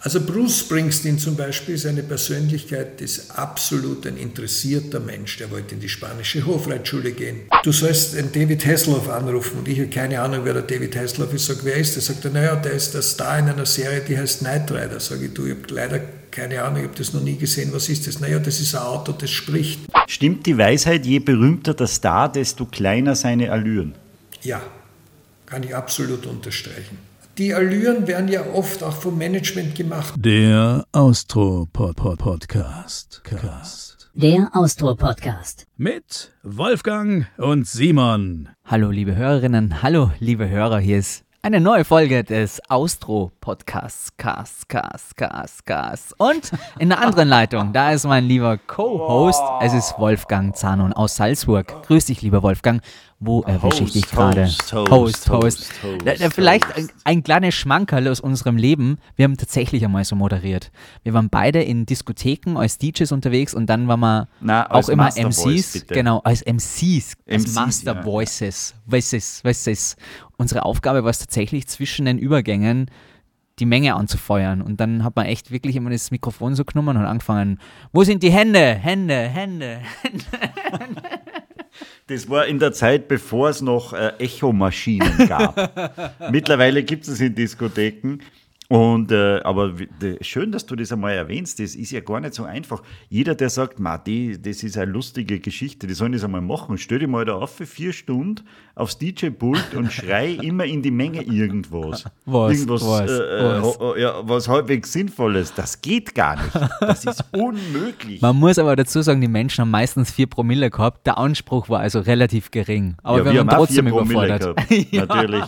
Also Bruce Springsteen zum Beispiel ist eine Persönlichkeit, ist absolut ein interessierter Mensch. Der wollte in die spanische Hofreitschule gehen. Du sollst den David Hasselhoff anrufen und ich habe keine Ahnung, wer der David Hasselhoff ist. Sag, wer ist der? Sagt er, naja, der ist der Star in einer Serie, die heißt Knight Rider. Sag ich, du, ich habe leider keine Ahnung, ich habe das noch nie gesehen. Was ist das? Naja, das ist ein Auto, das spricht. Stimmt die Weisheit, je berühmter der Star, desto kleiner seine Allüren? Ja, kann ich absolut unterstreichen. Die Allüren werden ja oft auch vom Management gemacht. Der Austro-Podcast. Der Austro-Podcast. Mit Wolfgang und Simon. Hallo liebe Hörerinnen, hallo liebe Hörer, hier ist eine neue Folge des Austro-Podcasts. Cast, Cast, Cast, Cast. Und in der anderen Leitung, da ist mein lieber Co-Host. Es ist Wolfgang Zanon aus Salzburg. Grüß dich, lieber Wolfgang. Wo erwische ich dich gerade? Host, Host, Host. Da- da Vielleicht ein, ein kleines Schmankerl aus unserem Leben. Wir haben tatsächlich einmal so moderiert. Wir waren beide in Diskotheken als DJs unterwegs und dann waren wir Na, auch als immer Master MCs. Voice. Genau, als MCs, als MCs, Master ja. Voices. Voices, Voices. Unsere Aufgabe war es tatsächlich zwischen den Übergängen die Menge anzufeuern. Und dann hat man echt wirklich immer das Mikrofon so genommen und angefangen, wo sind die Hände? Hände, Hände. Das war in der Zeit, bevor es noch äh, Echomaschinen gab. Mittlerweile gibt es in Diskotheken. Und, äh, aber schön, dass du das einmal erwähnst. Das ist ja gar nicht so einfach. Jeder, der sagt, Ma, die, das ist eine lustige Geschichte, die sollen das einmal machen. Stell dich mal da auf für vier Stunden aufs DJ-Pult und schrei immer in die Menge irgendwas. Was, Irgendwas, was, äh, äh, was? ho- ja, was halbwegs Sinnvolles. Das geht gar nicht. Das ist unmöglich. Man muss aber dazu sagen, die Menschen haben meistens vier Promille gehabt. Der Anspruch war also relativ gering. Aber ja, wir, haben auch trotzdem vier Promille überfordert. gehabt. Natürlich.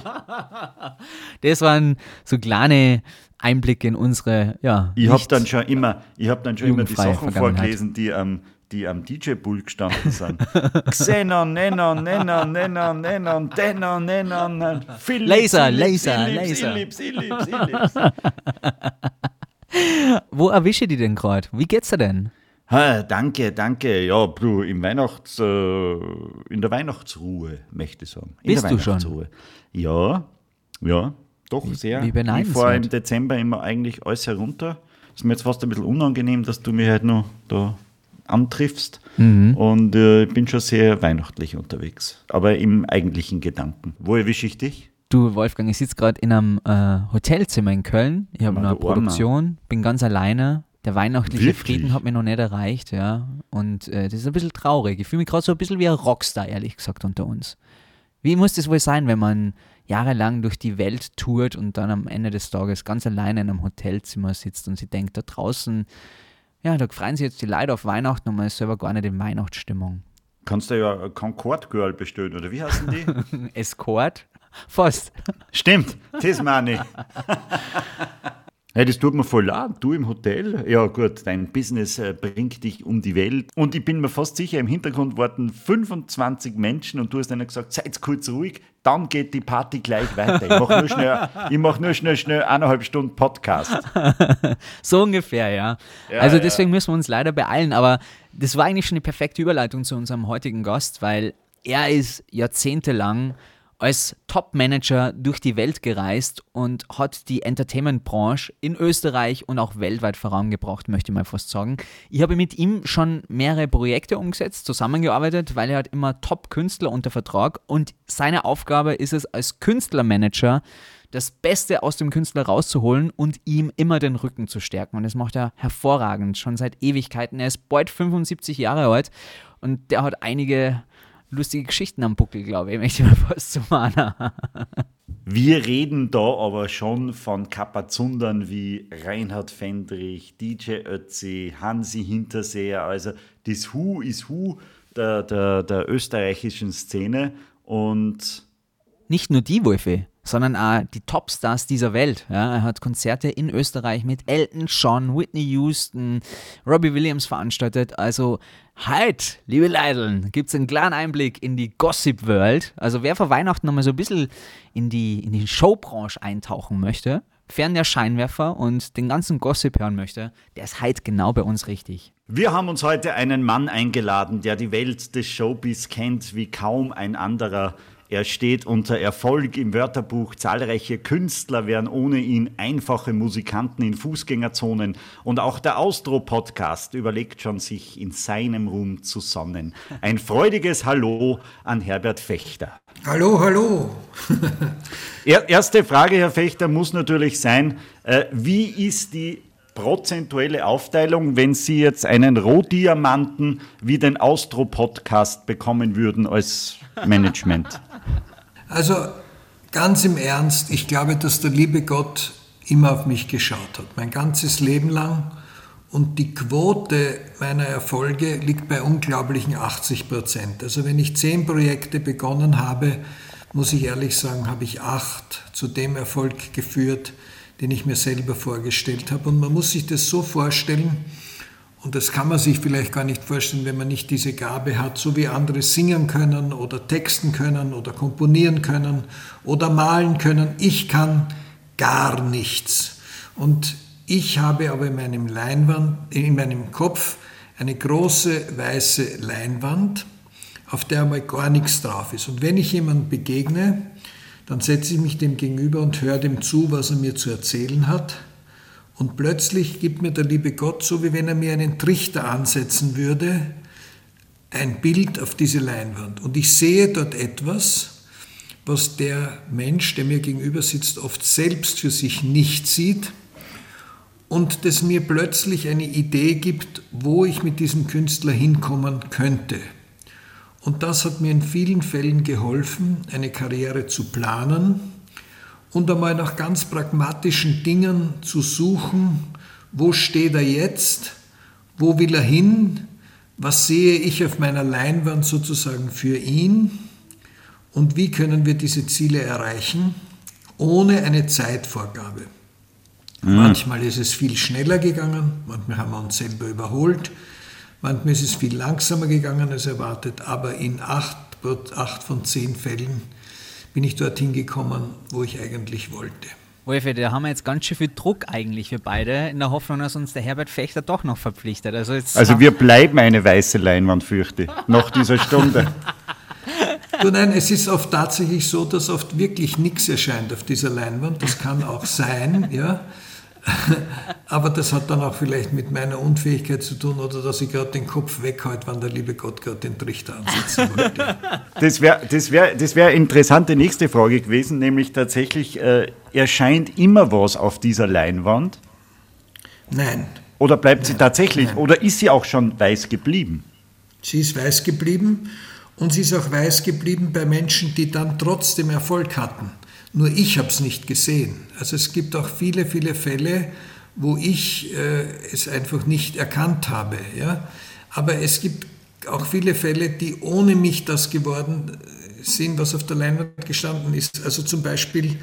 Das waren so kleine Einblicke in unsere, ja. Ich habe dann schon immer, ich hab dann schon immer die Sachen vorgelesen, die am, die am DJ-Pool gestanden sind. Xenon, Nenon, Nenon, Nenon, Nenon, Denon, Nenon, Philips, Laser, Laser, Laser. Philips, Philips, Philips. Wo erwische die denn gerade? Wie geht's dir denn? Ha, danke, danke. Ja, du, im Weihnachts, äh, in der Weihnachtsruhe, möchte ich sagen. In Bist der du schon? Weihnachtsruhe. Ja, ja, doch sehr. wie ich beneidenswert. fahre im Dezember immer eigentlich alles herunter. Ist mir jetzt fast ein bisschen unangenehm, dass du mich halt noch da antriffst. Mhm. Und äh, ich bin schon sehr weihnachtlich unterwegs. Aber im eigentlichen Gedanken. Wo erwische ich dich? Du, Wolfgang, ich sitze gerade in einem äh, Hotelzimmer in Köln. Ich habe eine. Produktion, bin ganz alleine. Der weihnachtliche Wirklich? Frieden hat mir noch nicht erreicht, ja. Und äh, das ist ein bisschen traurig. Ich fühle mich gerade so ein bisschen wie ein Rockstar, ehrlich gesagt, unter uns. Wie muss das wohl sein, wenn man jahrelang durch die Welt tourt und dann am Ende des Tages ganz alleine in einem Hotelzimmer sitzt und sie denkt, da draußen, ja, da freuen sich jetzt die Leute auf Weihnachten und man ist selber gar nicht in Weihnachtsstimmung. Kannst du ja Concord Girl bestellen, oder wie heißen die? Escort? Fast. Stimmt, das meine ich. Hey, das tut mir voll leid. Du im Hotel, ja gut, dein Business äh, bringt dich um die Welt. Und ich bin mir fast sicher, im Hintergrund warten 25 Menschen und du hast ihnen gesagt, seid kurz ruhig, dann geht die Party gleich weiter. Ich mache nur schnell, ich mach nur schnell, schnell eineinhalb Stunden Podcast. So ungefähr, ja. Ja, also ja. deswegen müssen wir uns leider beeilen, aber das war eigentlich schon eine perfekte Überleitung zu unserem heutigen Gast, weil er ist jahrzehntelang als Top-Manager durch die Welt gereist und hat die Entertainment-Branche in Österreich und auch weltweit vorangebracht, möchte ich mal fast sagen. Ich habe mit ihm schon mehrere Projekte umgesetzt, zusammengearbeitet, weil er hat immer Top-Künstler unter Vertrag und seine Aufgabe ist es als Künstlermanager, das Beste aus dem Künstler rauszuholen und ihm immer den Rücken zu stärken. Und das macht er hervorragend, schon seit Ewigkeiten. Er ist bald 75 Jahre alt und der hat einige lustige Geschichten am Buckel, glaube ich, möchte ich mal fast zu mahnen. Wir reden da aber schon von Kapazundern wie Reinhard Fendrich, DJ Ötzi, Hansi Hinterseher. Also das Hu ist Hu der, der, der österreichischen Szene. Und Nicht nur die Wölfe, sondern auch die Topstars dieser Welt. Ja, er hat Konzerte in Österreich mit Elton John, Whitney Houston, Robbie Williams veranstaltet. Also heute, liebe Leideln, gibt es einen kleinen Einblick in die Gossip-World. Also wer vor Weihnachten nochmal so ein bisschen in die, in die Showbranche eintauchen möchte, fern der Scheinwerfer und den ganzen Gossip hören möchte, der ist heute genau bei uns richtig. wir haben uns heute einen Mann eingeladen, der die Welt des Showbiz kennt wie kaum ein anderer. Er steht unter Erfolg im Wörterbuch. Zahlreiche Künstler wären ohne ihn einfache Musikanten in Fußgängerzonen. Und auch der Austro-Podcast überlegt schon, sich in seinem Ruhm zu sonnen. Ein freudiges Hallo an Herbert Fechter. Hallo, hallo. Erste Frage, Herr Fechter, muss natürlich sein, äh, wie ist die prozentuelle Aufteilung, wenn Sie jetzt einen Rohdiamanten wie den Austro-Podcast bekommen würden als Management? Also ganz im Ernst, ich glaube, dass der liebe Gott immer auf mich geschaut hat, mein ganzes Leben lang. Und die Quote meiner Erfolge liegt bei unglaublichen 80 Prozent. Also wenn ich zehn Projekte begonnen habe, muss ich ehrlich sagen, habe ich acht zu dem Erfolg geführt, den ich mir selber vorgestellt habe. Und man muss sich das so vorstellen, und das kann man sich vielleicht gar nicht vorstellen, wenn man nicht diese Gabe hat, so wie andere singen können oder texten können oder komponieren können oder malen können. Ich kann gar nichts. Und ich habe aber in meinem, Leinwand, in meinem Kopf eine große weiße Leinwand, auf der einmal gar nichts drauf ist. Und wenn ich jemandem begegne, dann setze ich mich dem gegenüber und höre dem zu, was er mir zu erzählen hat. Und plötzlich gibt mir der liebe Gott, so wie wenn er mir einen Trichter ansetzen würde, ein Bild auf diese Leinwand. Und ich sehe dort etwas, was der Mensch, der mir gegenüber sitzt, oft selbst für sich nicht sieht und das mir plötzlich eine Idee gibt, wo ich mit diesem Künstler hinkommen könnte. Und das hat mir in vielen Fällen geholfen, eine Karriere zu planen, und einmal nach ganz pragmatischen Dingen zu suchen, wo steht er jetzt, wo will er hin, was sehe ich auf meiner Leinwand sozusagen für ihn und wie können wir diese Ziele erreichen, ohne eine Zeitvorgabe. Mhm. Manchmal ist es viel schneller gegangen, manchmal haben wir uns selber überholt, manchmal ist es viel langsamer gegangen als erwartet, aber in acht, acht von zehn Fällen bin ich dorthin gekommen, wo ich eigentlich wollte. Wolfi, da haben wir jetzt ganz schön viel Druck eigentlich für beide, in der Hoffnung, dass uns der Herbert Fechter doch noch verpflichtet. Also, also wir bleiben eine weiße Leinwand, fürchte ich, nach dieser Stunde. Du, nein, es ist oft tatsächlich so, dass oft wirklich nichts erscheint auf dieser Leinwand. Das kann auch sein, ja. Aber das hat dann auch vielleicht mit meiner Unfähigkeit zu tun oder dass ich gerade den Kopf weghalte, wann der liebe Gott gerade den Trichter ansetzen wollte. Das wäre das wär, das wär eine interessante nächste Frage gewesen, nämlich tatsächlich, äh, erscheint immer was auf dieser Leinwand? Nein. Oder bleibt nein, sie tatsächlich, nein. oder ist sie auch schon weiß geblieben? Sie ist weiß geblieben und sie ist auch weiß geblieben bei Menschen, die dann trotzdem Erfolg hatten. Nur ich habe es nicht gesehen. Also es gibt auch viele, viele Fälle, wo ich äh, es einfach nicht erkannt habe. Ja? Aber es gibt auch viele Fälle, die ohne mich das geworden sind, was auf der Leinwand gestanden ist. Also zum Beispiel,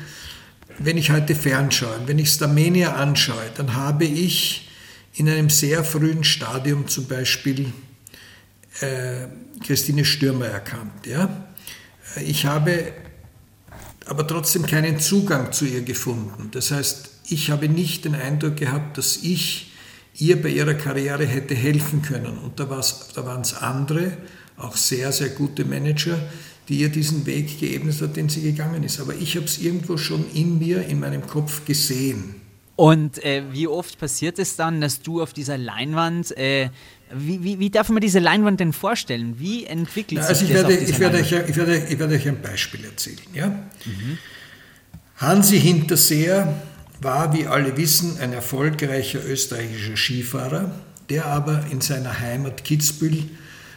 wenn ich heute fernschaue, wenn ich Starmania anschaue, dann habe ich in einem sehr frühen Stadium zum Beispiel äh, Christine Stürmer erkannt. Ja? Ich habe aber trotzdem keinen Zugang zu ihr gefunden. Das heißt, ich habe nicht den Eindruck gehabt, dass ich ihr bei ihrer Karriere hätte helfen können. Und da, da waren es andere, auch sehr, sehr gute Manager, die ihr diesen Weg geebnet hat, den sie gegangen ist. Aber ich habe es irgendwo schon in mir, in meinem Kopf gesehen. Und äh, wie oft passiert es dann, dass du auf dieser Leinwand äh, wie, wie, wie, darf man diese Leinwand denn vorstellen? Wie entwickelt Na, also sich das werde, ich werde, euch, ich, werde, ich werde euch ein Beispiel erzählen. Ja? Mhm. Hansi Hinterseer war, wie alle wissen, ein erfolgreicher österreichischer Skifahrer, der aber in seiner Heimat Kitzbühel,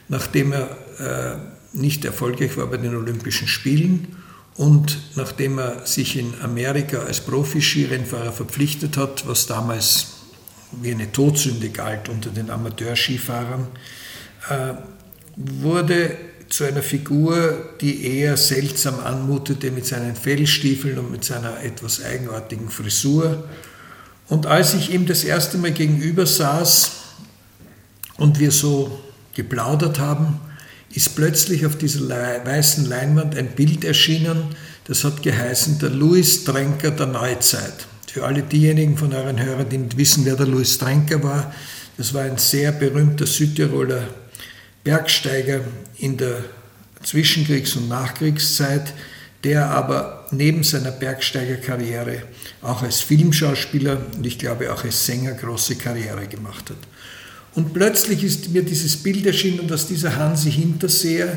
nachdem er äh, nicht erfolgreich war bei den Olympischen Spielen und nachdem er sich in Amerika als Profi-Skirennfahrer verpflichtet hat, was damals wie eine Todsünde galt unter den Amateurskifahrern, äh, wurde zu einer Figur, die eher seltsam anmutete mit seinen Fellstiefeln und mit seiner etwas eigenartigen Frisur. Und als ich ihm das erste Mal gegenüber saß und wir so geplaudert haben, ist plötzlich auf dieser weißen Leinwand ein Bild erschienen, das hat geheißen, der Louis Tränker der Neuzeit. Für alle diejenigen von euren Hörern, die nicht wissen, wer der Louis Trenker war, das war ein sehr berühmter Südtiroler Bergsteiger in der Zwischenkriegs- und Nachkriegszeit, der aber neben seiner Bergsteigerkarriere auch als Filmschauspieler und ich glaube auch als Sänger große Karriere gemacht hat. Und plötzlich ist mir dieses Bild erschienen, dass dieser Hansi Hinterseher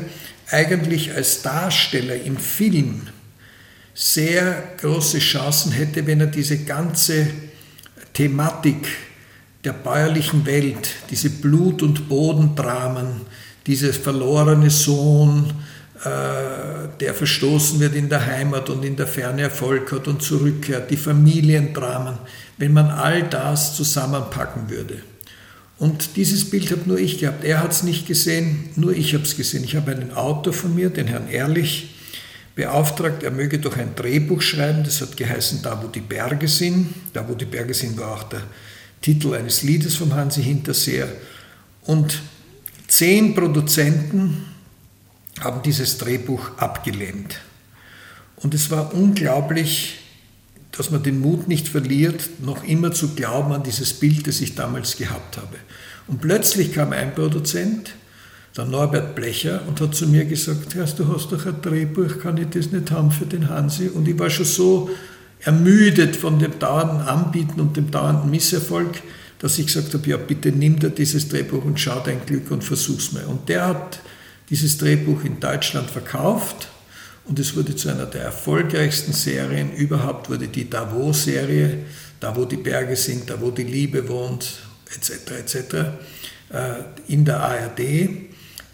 eigentlich als Darsteller im Film sehr große Chancen hätte, wenn er diese ganze Thematik der bäuerlichen Welt, diese Blut- und Bodendramen, dieses verlorene Sohn, äh, der verstoßen wird in der Heimat und in der Ferne Erfolg hat und zurückkehrt, die Familiendramen, wenn man all das zusammenpacken würde. Und dieses Bild habe nur ich gehabt. Er hat es nicht gesehen, nur ich habe es gesehen. Ich habe einen Autor von mir, den Herrn Ehrlich, beauftragt, er möge doch ein Drehbuch schreiben. Das hat geheißen Da, wo die Berge sind. Da, wo die Berge sind, war auch der Titel eines Liedes vom Hansi Hinterseer. Und zehn Produzenten haben dieses Drehbuch abgelehnt. Und es war unglaublich, dass man den Mut nicht verliert, noch immer zu glauben an dieses Bild, das ich damals gehabt habe. Und plötzlich kam ein Produzent, der Norbert Blecher, und hat zu mir gesagt, Herr, du hast doch ein Drehbuch, kann ich das nicht haben für den Hansi? Und ich war schon so ermüdet von dem dauernden Anbieten und dem dauernden Misserfolg, dass ich gesagt habe, ja bitte nimm dir dieses Drehbuch und schau dein Glück und versuch's mal. Und der hat dieses Drehbuch in Deutschland verkauft und es wurde zu einer der erfolgreichsten Serien überhaupt, wurde die Davos-Serie, da wo die Berge sind, da wo die Liebe wohnt, etc., etc., äh, in der ARD,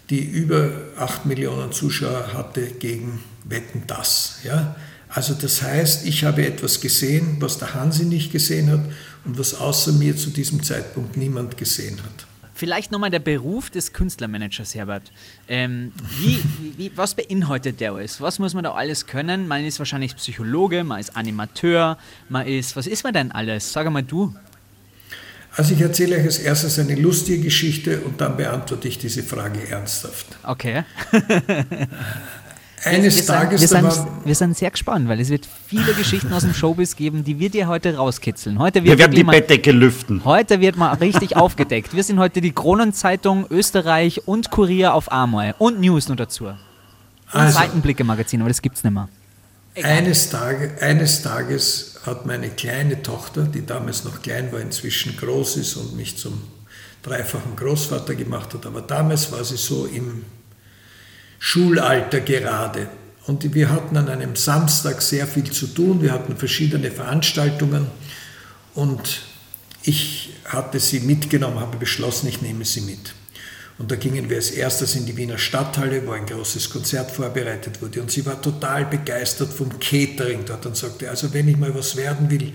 die über 8 Millionen Zuschauer hatte gegen Wetten das. Ja? Also das heißt, ich habe etwas gesehen, was der Hansi nicht gesehen hat und was außer mir zu diesem Zeitpunkt niemand gesehen hat. Vielleicht nochmal der Beruf des Künstlermanagers, Herbert. Ähm, wie, wie, was beinhaltet der alles? Was muss man da alles können? Man ist wahrscheinlich Psychologe, man ist Animateur, man ist, was ist man denn alles? Sag mal du. Also ich erzähle euch als erstes eine lustige Geschichte und dann beantworte ich diese Frage ernsthaft. Okay. Eines wir, Tages. Sind, wir, sind, wir sind sehr gespannt, weil es wird viele Geschichten aus dem Showbiz geben, die wir dir heute rauskitzeln. Heute wird wir werden die mal, Bettdecke lüften. Heute wird mal richtig aufgedeckt. Wir sind heute die Kronenzeitung Österreich und Kurier auf Amoy und News nur dazu. Und also, Seitenblicke-Magazin, aber das gibt es nicht mehr. Eines, Tage, eines Tages hat meine kleine Tochter, die damals noch klein war, inzwischen groß ist und mich zum dreifachen Großvater gemacht hat, aber damals war sie so im Schulalter gerade. Und wir hatten an einem Samstag sehr viel zu tun. Wir hatten verschiedene Veranstaltungen und ich hatte sie mitgenommen, habe beschlossen, ich nehme sie mit. Und da gingen wir als erstes in die Wiener Stadthalle, wo ein großes Konzert vorbereitet wurde. Und sie war total begeistert vom Catering dort und sagte, also wenn ich mal was werden will,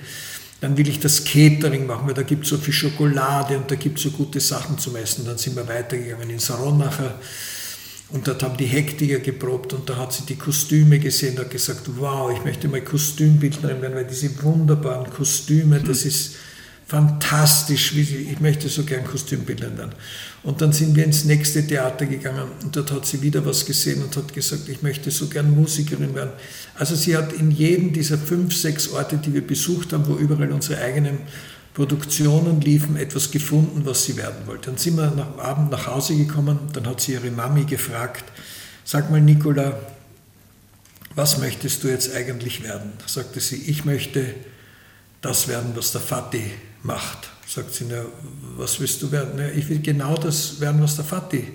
dann will ich das Catering machen, weil da gibt es so viel Schokolade und da gibt es so gute Sachen zum Essen. Dann sind wir weitergegangen ins Ronacher und dort haben die Hektiker geprobt und da hat sie die Kostüme gesehen und hat gesagt, wow, ich möchte mal Kostümbildnerin werden, weil diese wunderbaren Kostüme, das ist fantastisch, ich möchte so gern Kostümbildnerin werden. Und dann sind wir ins nächste Theater gegangen und dort hat sie wieder was gesehen und hat gesagt, ich möchte so gern Musikerin werden. Also sie hat in jedem dieser fünf, sechs Orte, die wir besucht haben, wo überall unsere eigenen Produktionen liefen, etwas gefunden, was sie werden wollte. Dann sind wir am Abend nach Hause gekommen, dann hat sie ihre Mami gefragt, sag mal Nicola, was möchtest du jetzt eigentlich werden? Sagte sie, ich möchte das werden, was der Vati macht. Sagt sie, na, was willst du werden? Na, ich will genau das werden, was der Vati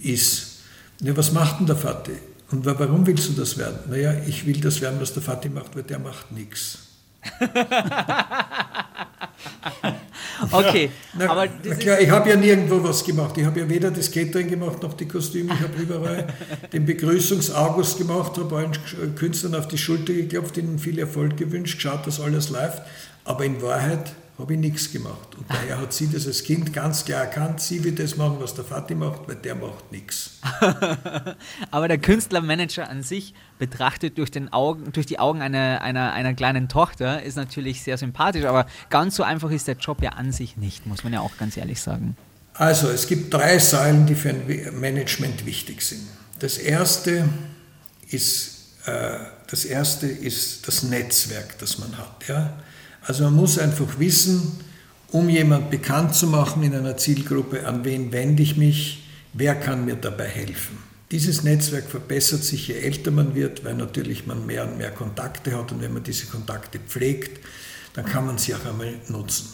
ist. Na, was macht denn der Vati? Und warum willst du das werden? Naja, ich will das werden, was der Vati macht, weil der macht nichts. okay, na, aber klar, ich habe ja nirgendwo was gemacht. Ich habe ja weder das Catering gemacht noch die Kostüme. Ich habe überall den Begrüßungsaugust gemacht, habe allen Künstlern auf die Schulter geklopft, ihnen viel Erfolg gewünscht, geschaut, dass alles läuft. Aber in Wahrheit habe ich nichts gemacht. Und daher hat sie das als Kind ganz klar erkannt, sie wird das machen, was der Vati macht, weil der macht nichts. Aber der Künstlermanager an sich, betrachtet durch, den Augen, durch die Augen einer, einer, einer kleinen Tochter, ist natürlich sehr sympathisch, aber ganz so einfach ist der Job ja an sich nicht, muss man ja auch ganz ehrlich sagen. Also, es gibt drei Säulen, die für ein Management wichtig sind. Das erste ist, äh, das, erste ist das Netzwerk, das man hat. Ja? Also man muss einfach wissen, um jemand bekannt zu machen in einer Zielgruppe, an wen wende ich mich, wer kann mir dabei helfen. Dieses Netzwerk verbessert sich, je älter man wird, weil natürlich man mehr und mehr Kontakte hat und wenn man diese Kontakte pflegt, dann kann man sie auch einmal nutzen.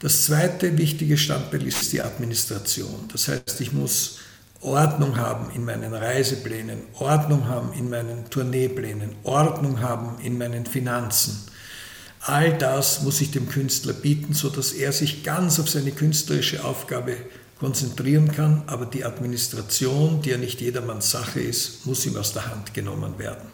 Das zweite wichtige Standbein ist die Administration. Das heißt, ich muss Ordnung haben in meinen Reiseplänen, Ordnung haben in meinen Tourneeplänen, Ordnung haben in meinen Finanzen. All das muss ich dem Künstler bieten, sodass er sich ganz auf seine künstlerische Aufgabe konzentrieren kann, aber die Administration, die ja nicht jedermanns Sache ist, muss ihm aus der Hand genommen werden.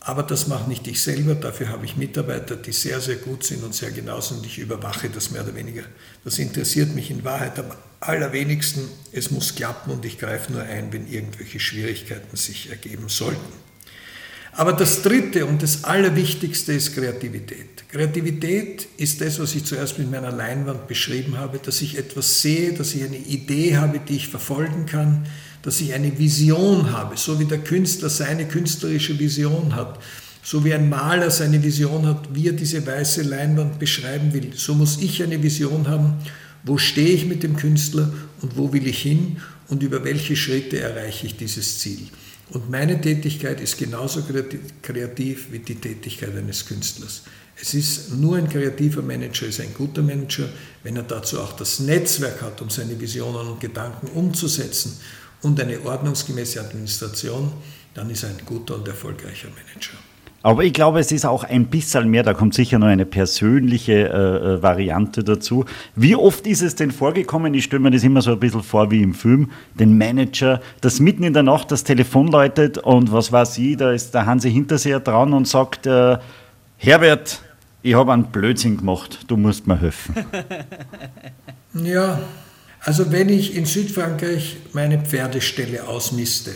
Aber das mache nicht ich selber, dafür habe ich Mitarbeiter, die sehr, sehr gut sind und sehr genau sind ich überwache das mehr oder weniger. Das interessiert mich in Wahrheit am allerwenigsten. Es muss klappen und ich greife nur ein, wenn irgendwelche Schwierigkeiten sich ergeben sollten. Aber das Dritte und das Allerwichtigste ist Kreativität. Kreativität ist das, was ich zuerst mit meiner Leinwand beschrieben habe, dass ich etwas sehe, dass ich eine Idee habe, die ich verfolgen kann, dass ich eine Vision habe, so wie der Künstler seine künstlerische Vision hat, so wie ein Maler seine Vision hat, wie er diese weiße Leinwand beschreiben will. So muss ich eine Vision haben, wo stehe ich mit dem Künstler und wo will ich hin und über welche Schritte erreiche ich dieses Ziel. Und meine Tätigkeit ist genauso kreativ wie die Tätigkeit eines Künstlers. Es ist nur ein kreativer Manager, ist ein guter Manager, wenn er dazu auch das Netzwerk hat, um seine Visionen und Gedanken umzusetzen und eine ordnungsgemäße Administration, dann ist er ein guter und erfolgreicher Manager. Aber ich glaube, es ist auch ein bisschen mehr, da kommt sicher noch eine persönliche äh, äh, Variante dazu. Wie oft ist es denn vorgekommen, ich stelle mir das immer so ein bisschen vor wie im Film, den Manager, dass mitten in der Nacht das Telefon läutet und was weiß ich, da ist der Hansi Hinterseher dran und sagt, äh, Herbert, ich habe einen Blödsinn gemacht, du musst mir helfen. ja, also wenn ich in Südfrankreich meine Pferdestelle ausmiste,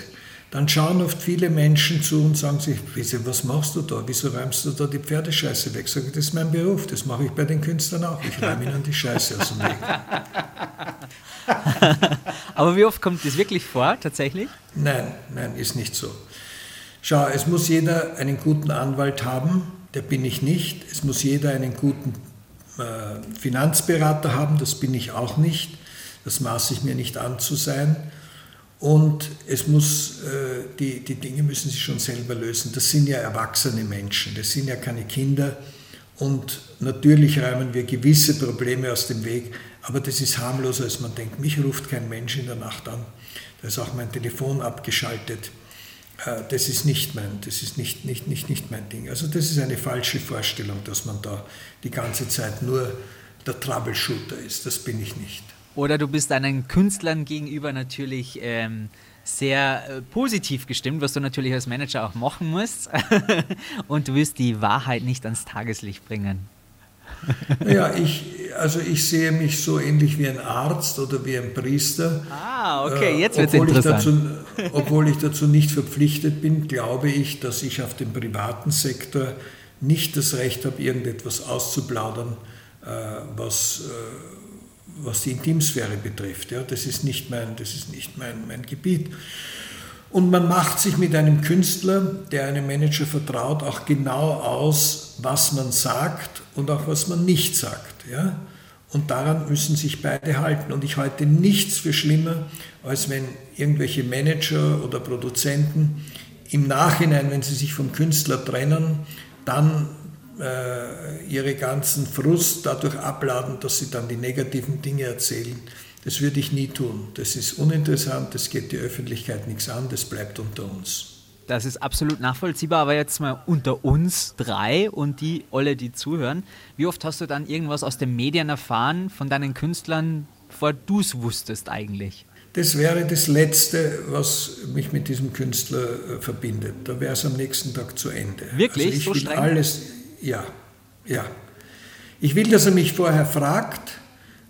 dann schauen oft viele Menschen zu und sagen sich, was machst du da? Wieso räumst du da die Pferdescheiße weg? Sag ich, das ist mein Beruf, das mache ich bei den Künstlern auch. Ich räume ihnen die Scheiße aus dem Weg. Aber wie oft kommt das wirklich vor, tatsächlich? Nein, nein, ist nicht so. Schau, es muss jeder einen guten Anwalt haben, der bin ich nicht. Es muss jeder einen guten äh, Finanzberater haben, das bin ich auch nicht. Das maße ich mir nicht an zu sein. Und es muss, äh, die, die Dinge müssen sich schon selber lösen. Das sind ja erwachsene Menschen, das sind ja keine Kinder. Und natürlich räumen wir gewisse Probleme aus dem Weg, aber das ist harmloser, als man denkt. Mich ruft kein Mensch in der Nacht an. Da ist auch mein Telefon abgeschaltet. Äh, das ist nicht mein, das ist nicht, nicht, nicht, nicht mein Ding. Also das ist eine falsche Vorstellung, dass man da die ganze Zeit nur der Troubleshooter ist. Das bin ich nicht. Oder du bist deinen Künstlern gegenüber natürlich ähm, sehr äh, positiv gestimmt, was du natürlich als Manager auch machen musst. und du wirst die Wahrheit nicht ans Tageslicht bringen. Ja, ich, also ich sehe mich so ähnlich wie ein Arzt oder wie ein Priester. Ah, okay, jetzt wird es interessant. dazu, obwohl ich dazu nicht verpflichtet bin, glaube ich, dass ich auf dem privaten Sektor nicht das Recht habe, irgendetwas auszuplaudern, äh, was äh, was die Intimsphäre betrifft. Ja, das ist nicht, mein, das ist nicht mein, mein Gebiet. Und man macht sich mit einem Künstler, der einem Manager vertraut, auch genau aus, was man sagt und auch was man nicht sagt. Ja? Und daran müssen sich beide halten. Und ich halte nichts für schlimmer, als wenn irgendwelche Manager oder Produzenten im Nachhinein, wenn sie sich vom Künstler trennen, dann äh, ihre ganzen Frust dadurch abladen, dass sie dann die negativen Dinge erzählen. Das würde ich nie tun. Das ist uninteressant, das geht die Öffentlichkeit nichts an, das bleibt unter uns. Das ist absolut nachvollziehbar, aber jetzt mal unter uns drei und die alle, die zuhören. Wie oft hast du dann irgendwas aus den Medien erfahren von deinen Künstlern, bevor du es wusstest eigentlich? Das wäre das Letzte, was mich mit diesem Künstler äh, verbindet. Da wäre es am nächsten Tag zu Ende. Wirklich? Also ich so streng? alles, ja, ja. Ich will, dass er mich vorher fragt.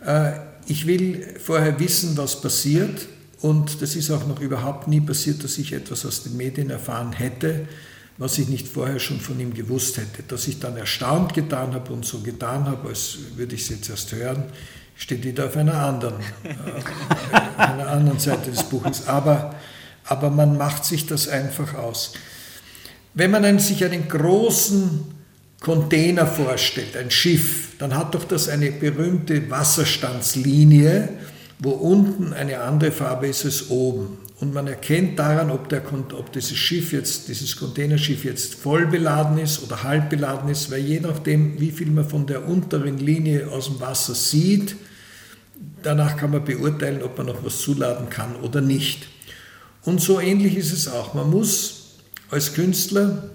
Äh, ich will vorher wissen, was passiert. Und das ist auch noch überhaupt nie passiert, dass ich etwas aus den Medien erfahren hätte, was ich nicht vorher schon von ihm gewusst hätte. Dass ich dann erstaunt getan habe und so getan habe, als würde ich es jetzt erst hören, steht wieder auf einer anderen, äh, einer anderen Seite des Buches. Aber, aber man macht sich das einfach aus. Wenn man sich einen großen Container vorstellt, ein Schiff, dann hat doch das eine berühmte Wasserstandslinie, wo unten eine andere Farbe ist als oben. Und man erkennt daran, ob, der, ob dieses Schiff jetzt, dieses Containerschiff jetzt voll beladen ist oder halb beladen ist, weil je nachdem, wie viel man von der unteren Linie aus dem Wasser sieht, danach kann man beurteilen, ob man noch was zuladen kann oder nicht. Und so ähnlich ist es auch. Man muss als Künstler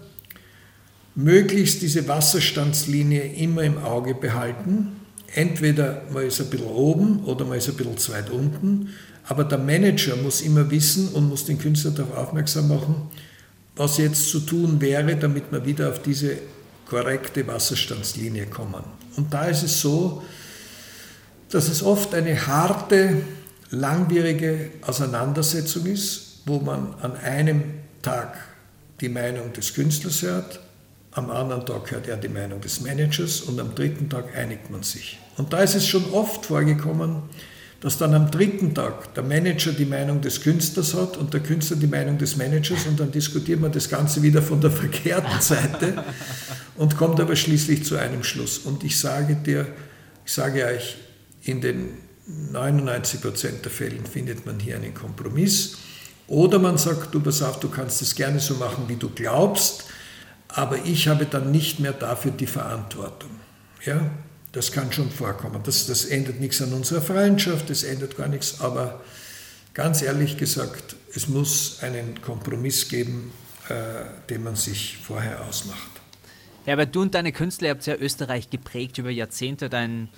möglichst diese Wasserstandslinie immer im Auge behalten. Entweder man ist ein bisschen oben oder man ist ein bisschen zu weit unten. Aber der Manager muss immer wissen und muss den Künstler darauf aufmerksam machen, was jetzt zu tun wäre, damit wir wieder auf diese korrekte Wasserstandslinie kommen. Und da ist es so, dass es oft eine harte, langwierige Auseinandersetzung ist, wo man an einem Tag die Meinung des Künstlers hört, am anderen Tag hört er die Meinung des Managers und am dritten Tag einigt man sich. Und da ist es schon oft vorgekommen, dass dann am dritten Tag der Manager die Meinung des Künstlers hat und der Künstler die Meinung des Managers und dann diskutiert man das Ganze wieder von der verkehrten Seite und kommt aber schließlich zu einem Schluss. Und ich sage dir, ich sage euch, in den 99 Prozent der Fällen findet man hier einen Kompromiss. Oder man sagt, du pass auf, du kannst es gerne so machen, wie du glaubst, aber ich habe dann nicht mehr dafür die Verantwortung. Ja? Das kann schon vorkommen. Das, das ändert nichts an unserer Freundschaft, das ändert gar nichts, aber ganz ehrlich gesagt, es muss einen Kompromiss geben, äh, den man sich vorher ausmacht. Herbert, du und deine Künstler habt ja Österreich geprägt über Jahrzehnte. Dein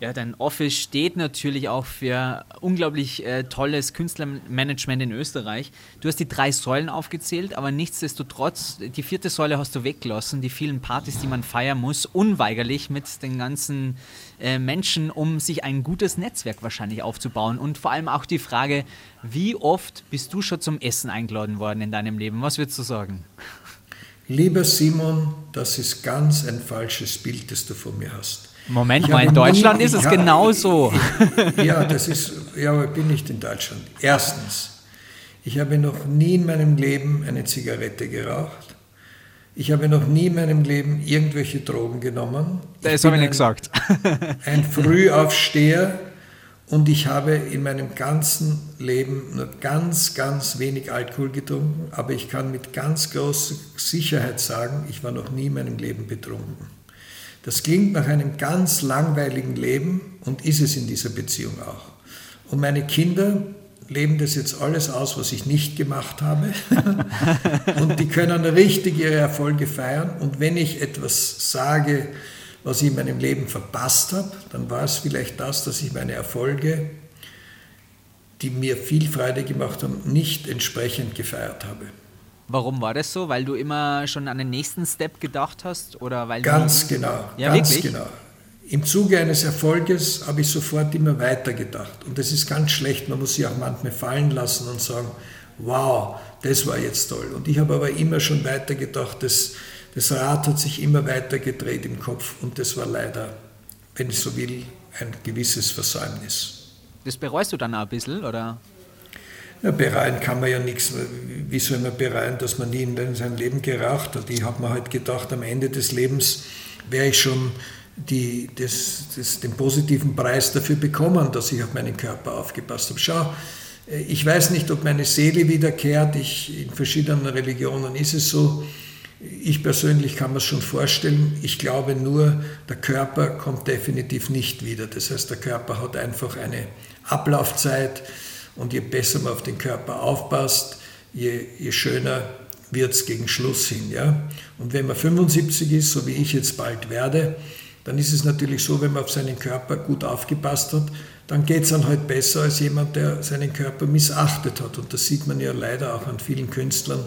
ja, dein Office steht natürlich auch für unglaublich äh, tolles Künstlermanagement in Österreich. Du hast die drei Säulen aufgezählt, aber nichtsdestotrotz, die vierte Säule hast du weggelassen, die vielen Partys, die man feiern muss, unweigerlich mit den ganzen äh, Menschen, um sich ein gutes Netzwerk wahrscheinlich aufzubauen. Und vor allem auch die Frage, wie oft bist du schon zum Essen eingeladen worden in deinem Leben? Was würdest du sagen? Lieber Simon, das ist ganz ein falsches Bild, das du von mir hast. Moment mal, in Deutschland nie, ist es genauso. ja, das ist, ja, aber ich bin nicht in Deutschland. Erstens, ich habe noch nie in meinem Leben eine Zigarette geraucht. Ich habe noch nie in meinem Leben irgendwelche Drogen genommen. Das habe ich nicht gesagt. Ein Frühaufsteher und ich habe in meinem ganzen Leben nur ganz, ganz wenig Alkohol getrunken, aber ich kann mit ganz großer Sicherheit sagen, ich war noch nie in meinem Leben betrunken. Das klingt nach einem ganz langweiligen Leben und ist es in dieser Beziehung auch. Und meine Kinder leben das jetzt alles aus, was ich nicht gemacht habe. und die können richtig ihre Erfolge feiern. Und wenn ich etwas sage, was ich in meinem Leben verpasst habe, dann war es vielleicht das, dass ich meine Erfolge, die mir viel Freude gemacht haben, nicht entsprechend gefeiert habe. Warum war das so? Weil du immer schon an den nächsten Step gedacht hast? Oder weil ganz genau, ja, ganz wirklich? genau. Im Zuge eines Erfolges habe ich sofort immer weitergedacht. Und das ist ganz schlecht. Man muss sich auch manchmal fallen lassen und sagen, wow, das war jetzt toll. Und ich habe aber immer schon weitergedacht. Das, das Rad hat sich immer weiter gedreht im Kopf. Und das war leider, wenn ich so will, ein gewisses Versäumnis. Das bereust du dann auch ein bisschen, oder? Ja, bereuen kann man ja nichts. Wie soll man bereuen, dass man nie in seinem Leben geraucht hat? Ich habe mir halt gedacht, am Ende des Lebens werde ich schon die, das, das, den positiven Preis dafür bekommen, dass ich auf meinen Körper aufgepasst habe. Schau, ich weiß nicht, ob meine Seele wiederkehrt. Ich, in verschiedenen Religionen ist es so. Ich persönlich kann mir es schon vorstellen. Ich glaube nur, der Körper kommt definitiv nicht wieder. Das heißt, der Körper hat einfach eine Ablaufzeit und je besser man auf den Körper aufpasst, je, je schöner wird es gegen Schluss hin. Ja? Und wenn man 75 ist, so wie ich jetzt bald werde, dann ist es natürlich so, wenn man auf seinen Körper gut aufgepasst hat, dann geht es dann halt besser als jemand, der seinen Körper missachtet hat. Und das sieht man ja leider auch an vielen Künstlern.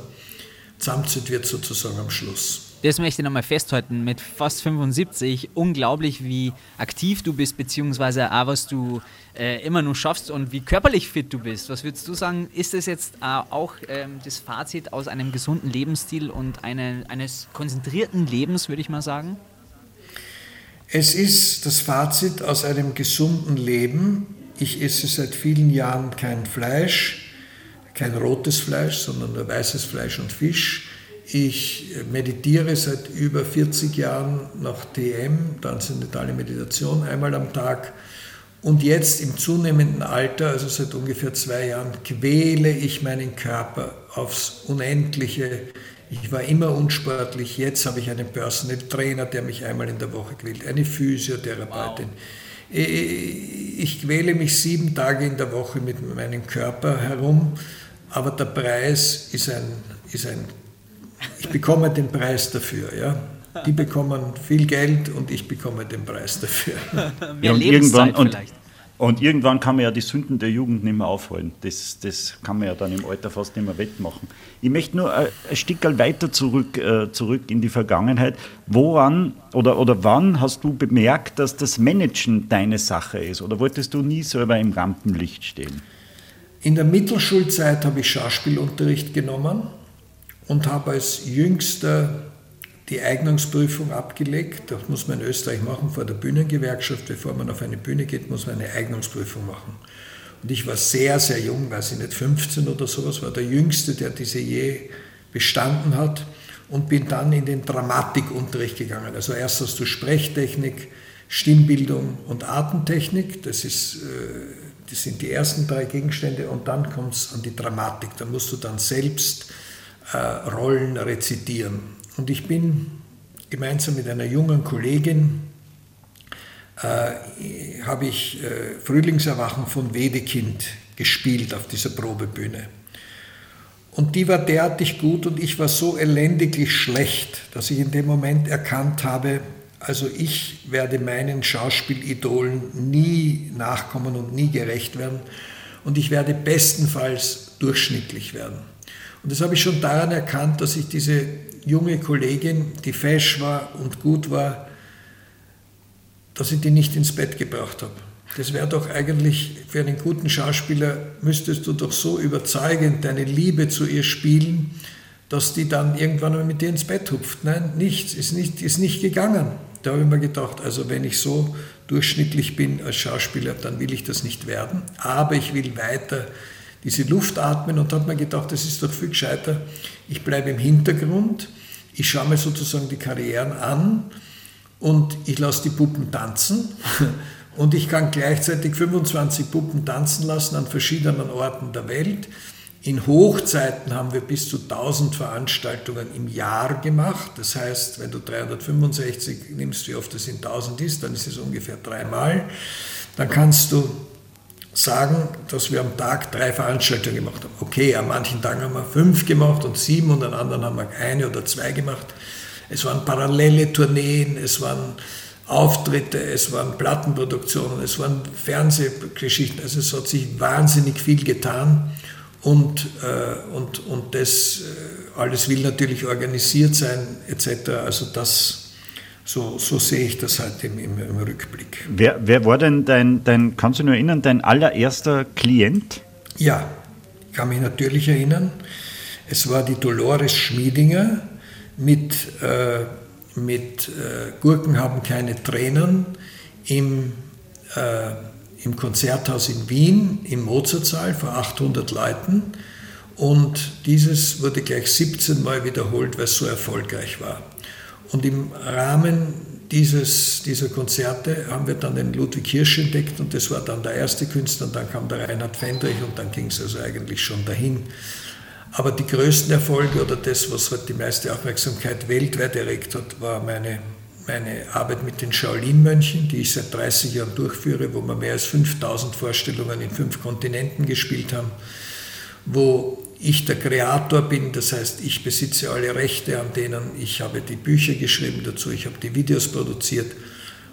Zamzit wird sozusagen am Schluss das möchte ich nochmal festhalten, mit fast 75, unglaublich, wie aktiv du bist, beziehungsweise auch, was du äh, immer nur schaffst und wie körperlich fit du bist. Was würdest du sagen, ist das jetzt auch ähm, das Fazit aus einem gesunden Lebensstil und eine, eines konzentrierten Lebens, würde ich mal sagen? Es ist das Fazit aus einem gesunden Leben. Ich esse seit vielen Jahren kein Fleisch, kein rotes Fleisch, sondern nur weißes Fleisch und Fisch. Ich meditiere seit über 40 Jahren nach TM, Transzendentale Meditation, einmal am Tag Und jetzt im zunehmenden Alter, also seit ungefähr zwei Jahren, quäle ich meinen Körper aufs Unendliche. Ich war immer unsportlich. Jetzt habe ich einen Personal Trainer, der mich einmal in der Woche quält, eine Physiotherapeutin. Wow. Ich quäle mich sieben Tage in der Woche mit meinem Körper herum, aber der Preis ist ein, ist ein ich bekomme den Preis dafür. Ja. Die bekommen viel Geld und ich bekomme den Preis dafür. ja, und, irgendwann, und, und, irgendwann kann man ja die Sünden der Jugend nicht mehr aufholen. Das, das kann man ja dann im Alter fast nicht mehr wettmachen. Ich möchte nur ein, ein Stück weiter zurück, äh, zurück in die Vergangenheit. Woran oder, oder wann hast du bemerkt, dass das Managen deine Sache ist? Oder wolltest du nie selber im Rampenlicht stehen? In der Mittelschulzeit habe ich Schauspielunterricht genommen und habe als Jüngster die Eignungsprüfung abgelegt. Das muss man in Österreich machen vor der Bühnengewerkschaft. Bevor man auf eine Bühne geht, muss man eine Eignungsprüfung machen. Und ich war sehr, sehr jung, weiß ich nicht, 15 oder sowas, war der Jüngste, der diese je bestanden hat und bin dann in den Dramatikunterricht gegangen. Also erst hast du Sprechtechnik, Stimmbildung und Atemtechnik, das, ist, äh, das sind die ersten drei Gegenstände und dann kommt es an die Dramatik. Da musst du dann selbst Rollen rezitieren. Und ich bin gemeinsam mit einer jungen Kollegin, äh, habe ich äh, Frühlingserwachen von Wedekind gespielt auf dieser Probebühne. Und die war derartig gut und ich war so elendiglich schlecht, dass ich in dem Moment erkannt habe, also ich werde meinen Schauspielidolen nie nachkommen und nie gerecht werden und ich werde bestenfalls durchschnittlich werden. Und das habe ich schon daran erkannt, dass ich diese junge Kollegin, die fesch war und gut war, dass ich die nicht ins Bett gebracht habe. Das wäre doch eigentlich für einen guten Schauspieler, müsstest du doch so überzeugend deine Liebe zu ihr spielen, dass die dann irgendwann mal mit dir ins Bett hupft. Nein, nichts, ist nicht, ist nicht gegangen. Da habe ich mir gedacht, also wenn ich so durchschnittlich bin als Schauspieler, dann will ich das nicht werden, aber ich will weiter diese Luft atmen und hat mir gedacht, das ist doch viel gescheiter. Ich bleibe im Hintergrund, ich schaue mir sozusagen die Karrieren an und ich lasse die Puppen tanzen und ich kann gleichzeitig 25 Puppen tanzen lassen an verschiedenen Orten der Welt. In Hochzeiten haben wir bis zu 1000 Veranstaltungen im Jahr gemacht. Das heißt, wenn du 365 nimmst, wie oft es in 1000 ist, dann ist es ungefähr dreimal. Dann kannst du sagen, dass wir am Tag drei Veranstaltungen gemacht haben. Okay, an manchen Tagen haben wir fünf gemacht und sieben und an anderen haben wir eine oder zwei gemacht. Es waren parallele Tourneen, es waren Auftritte, es waren Plattenproduktionen, es waren Fernsehgeschichten. Also es hat sich wahnsinnig viel getan und, äh, und, und das äh, alles will natürlich organisiert sein etc. Also das so, so sehe ich das halt im, im, im Rückblick. Wer, wer, war denn dein, dein, kannst du nur erinnern, dein allererster Klient? Ja, kann mich natürlich erinnern. Es war die Dolores Schmiedinger mit, äh, mit äh, Gurken haben keine Tränen im, äh, im Konzerthaus in Wien, im Mozartsaal vor 800 Leuten. Und dieses wurde gleich 17 Mal wiederholt, weil es so erfolgreich war. Und im Rahmen dieses, dieser Konzerte haben wir dann den Ludwig Hirsch entdeckt und das war dann der erste Künstler und dann kam der Reinhard Fendrich und dann ging es also eigentlich schon dahin. Aber die größten Erfolge oder das, was halt die meiste Aufmerksamkeit weltweit erregt hat, war meine, meine Arbeit mit den Shaolin-Mönchen, die ich seit 30 Jahren durchführe, wo wir mehr als 5000 Vorstellungen in fünf Kontinenten gespielt haben, wo ich der Kreator bin, das heißt, ich besitze alle Rechte an denen, ich habe die Bücher geschrieben dazu, ich habe die Videos produziert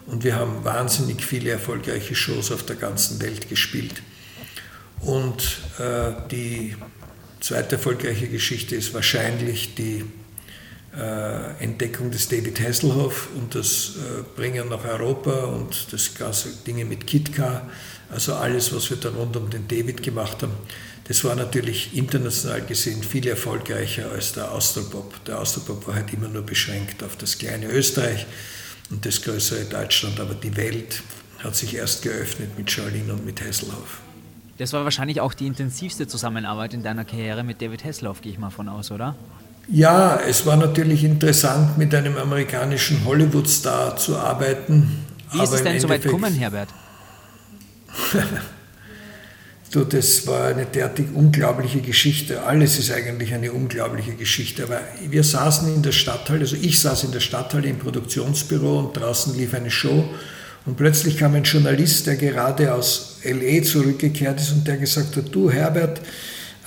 und wir haben wahnsinnig viele erfolgreiche Shows auf der ganzen Welt gespielt. Und äh, die zweite erfolgreiche Geschichte ist wahrscheinlich die äh, Entdeckung des David Hasselhoff und das äh, Bringen nach Europa und das ganze Dinge mit Kitka, also alles, was wir da rund um den David gemacht haben. Das war natürlich international gesehen viel erfolgreicher als der Austropop. Der Austropop war halt immer nur beschränkt auf das kleine Österreich und das größere Deutschland, aber die Welt hat sich erst geöffnet mit Charlene und mit Hasselhoff. Das war wahrscheinlich auch die intensivste Zusammenarbeit in deiner Karriere mit David Hasselhoff, gehe ich mal von aus, oder? Ja, es war natürlich interessant, mit einem amerikanischen Hollywood-Star zu arbeiten. Wie ist es denn so weit gekommen, Herbert? du, das war eine derartig unglaubliche Geschichte. Alles ist eigentlich eine unglaubliche Geschichte. Aber wir saßen in der Stadthalle, also ich saß in der Stadthalle im Produktionsbüro und draußen lief eine Show. Und plötzlich kam ein Journalist, der gerade aus LE zurückgekehrt ist und der gesagt hat, du Herbert,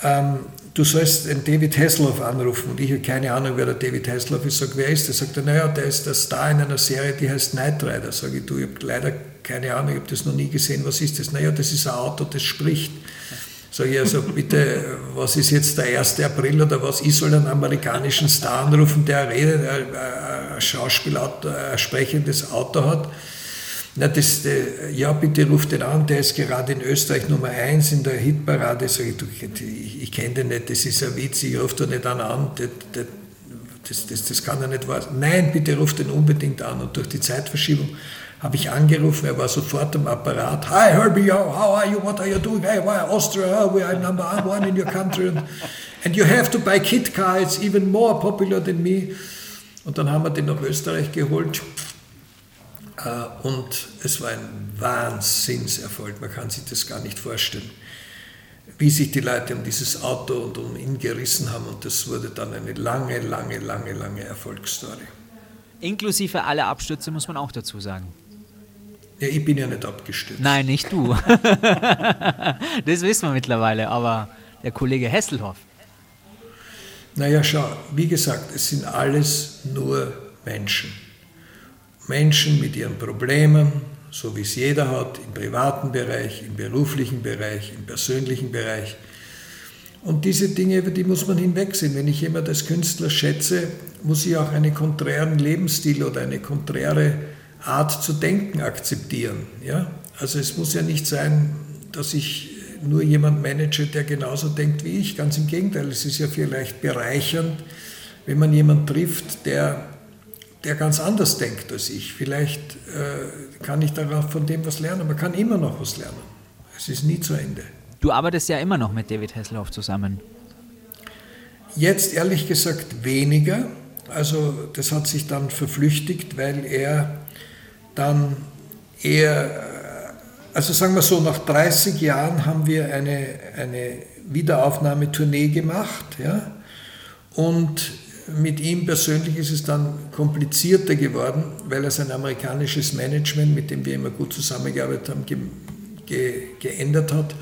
ähm, du sollst den David Hasselhoff anrufen. Und ich habe keine Ahnung, wer der David Hasselhoff ist. Ich sage, wer ist der? Sagt er, naja, der ist der Star in einer Serie, die heißt Knight Rider. Sage ich, du, ich habe leider keine Ahnung, ich habe das noch nie gesehen. Was ist das? Naja, das ist ein Auto, das spricht. Sage ich, also bitte, was ist jetzt der 1. April oder was? Ich soll einen amerikanischen Star anrufen, der redet, ein Schauspielauto, ein sprechendes Auto hat. Na, das, äh, ja, bitte ruft den an, der ist gerade in Österreich Nummer 1 in der Hitparade. Sag ich, du, ich, ich kenne den nicht, das ist ein Witz, ich rufe den nicht an, an das, das, das kann er nicht wahr sein. Nein, bitte ruft den unbedingt an. Und durch die Zeitverschiebung habe ich angerufen, er war sofort am Apparat. Hi Herbie, how are you, what are you doing? Hey, why Austria, we are number one in your country. And, and you have to buy Kit Car, it's even more popular than me. Und dann haben wir den nach Österreich geholt. Äh, und es war ein Wahnsinnserfolg, man kann sich das gar nicht vorstellen, wie sich die Leute um dieses Auto und um ihn gerissen haben. Und das wurde dann eine lange, lange, lange, lange Erfolgsstory. Inklusive aller Abstürze, muss man auch dazu sagen. Ja, ich bin ja nicht abgestürzt. Nein, nicht du. das wissen wir mittlerweile, aber der Kollege Hesselhoff. Naja, schau, wie gesagt, es sind alles nur Menschen. Menschen mit ihren Problemen, so wie es jeder hat, im privaten Bereich, im beruflichen Bereich, im persönlichen Bereich. Und diese Dinge, über die muss man hinwegsehen. Wenn ich jemand als Künstler schätze, muss ich auch einen konträren Lebensstil oder eine konträre Art zu denken akzeptieren. Ja? Also es muss ja nicht sein, dass ich nur jemand manage, der genauso denkt wie ich. Ganz im Gegenteil, es ist ja vielleicht bereichernd, wenn man jemanden trifft, der der ganz anders denkt als ich. Vielleicht äh, kann ich darauf von dem was lernen. Man kann immer noch was lernen. Es ist nie zu Ende. Du arbeitest ja immer noch mit David Hasselhoff zusammen. Jetzt ehrlich gesagt weniger. Also das hat sich dann verflüchtigt, weil er dann eher, also sagen wir so, nach 30 Jahren haben wir eine, eine Wiederaufnahmetournee gemacht. Ja? Und mit ihm persönlich ist es dann komplizierter geworden, weil er sein amerikanisches Management, mit dem wir immer gut zusammengearbeitet haben, ge ge geändert hat.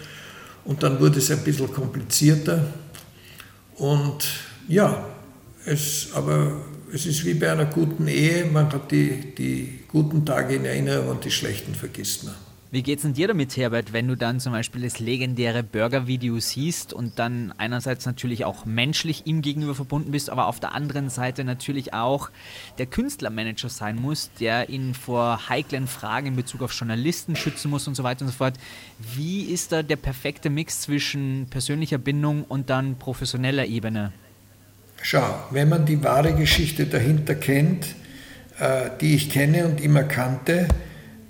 Und dann wurde es ein bisschen komplizierter. Und ja, es, aber es ist wie bei einer guten Ehe, man hat die, die guten Tage in Erinnerung und die schlechten vergisst man. Wie geht's denn dir damit, Herbert, wenn du dann zum Beispiel das legendäre Burger-Video siehst und dann einerseits natürlich auch menschlich ihm gegenüber verbunden bist, aber auf der anderen Seite natürlich auch der Künstlermanager sein muss, der ihn vor heiklen Fragen in Bezug auf Journalisten schützen muss und so weiter und so fort. Wie ist da der perfekte Mix zwischen persönlicher Bindung und dann professioneller Ebene? Schau, wenn man die wahre Geschichte dahinter kennt, äh, die ich kenne und immer kannte,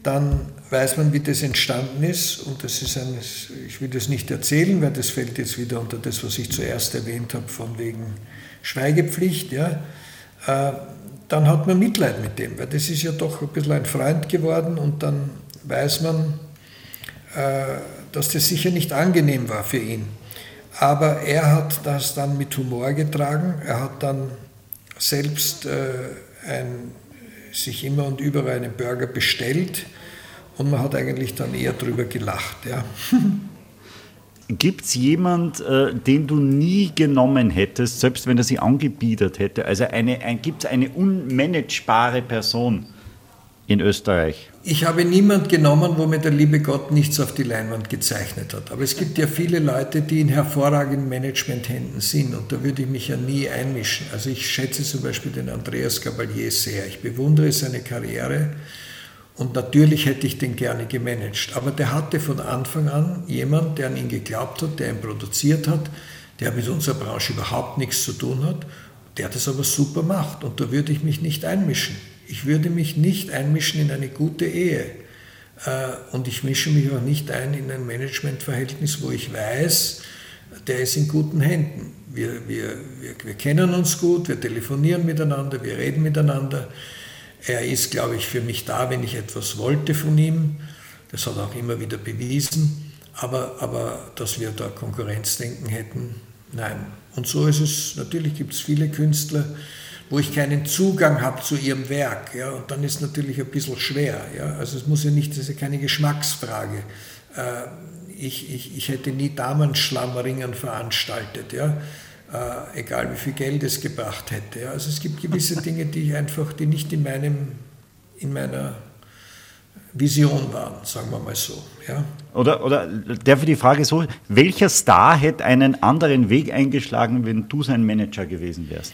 dann weiß man, wie das entstanden ist. Und das ist ein, ich will das nicht erzählen, weil das fällt jetzt wieder unter das, was ich zuerst erwähnt habe, von wegen Schweigepflicht. Ja. Äh, dann hat man Mitleid mit dem, weil das ist ja doch ein bisschen ein Freund geworden und dann weiß man, äh, dass das sicher nicht angenehm war für ihn. Aber er hat das dann mit Humor getragen. Er hat dann selbst äh, ein, sich immer und überall einen Burger bestellt und man hat eigentlich dann eher drüber gelacht. Ja. Gibt es jemand, äh, den du nie genommen hättest, selbst wenn er sie angebietet hätte? Also eine, ein, gibt es eine unmanagebare Person in Österreich? Ich habe niemand genommen, wo mir der liebe Gott nichts auf die Leinwand gezeichnet hat. Aber es gibt ja viele Leute, die in hervorragenden Managementhänden sind und da würde ich mich ja nie einmischen. Also ich schätze zum Beispiel den Andreas Gabalier sehr. Ich bewundere seine Karriere. Und natürlich hätte ich den gerne gemanagt. Aber der hatte von Anfang an jemand, der an ihn geglaubt hat, der ihn produziert hat, der mit unserer Branche überhaupt nichts zu tun hat, der das aber super macht. Und da würde ich mich nicht einmischen. Ich würde mich nicht einmischen in eine gute Ehe. Äh, und ich mische mich auch nicht ein in ein Managementverhältnis, wo ich weiß, der ist in guten Händen. Wir, wir, wir, wir kennen uns gut, wir telefonieren miteinander, wir reden miteinander. Er ist, glaube ich, für mich da, wenn ich etwas wollte von ihm. Das hat er auch immer wieder bewiesen. Aber, aber dass wir da Konkurrenzdenken hätten, nein. Und so ist es, natürlich gibt es viele Künstler, wo ich keinen Zugang habe zu ihrem Werk. Ja, und dann ist es natürlich ein bisschen schwer. Ja. Also es muss ja nicht, das ist ja keine Geschmacksfrage. Äh, ich, ich, ich hätte nie Damenschlammringen veranstaltet, ja. Äh, egal wie viel Geld es gebracht hätte. Ja. Also es gibt gewisse Dinge, die ich einfach, die nicht in meinem, in meiner Vision waren, sagen wir mal so. Ja. Oder, oder darf ich die Frage so, welcher Star hätte einen anderen Weg eingeschlagen, wenn du sein Manager gewesen wärst?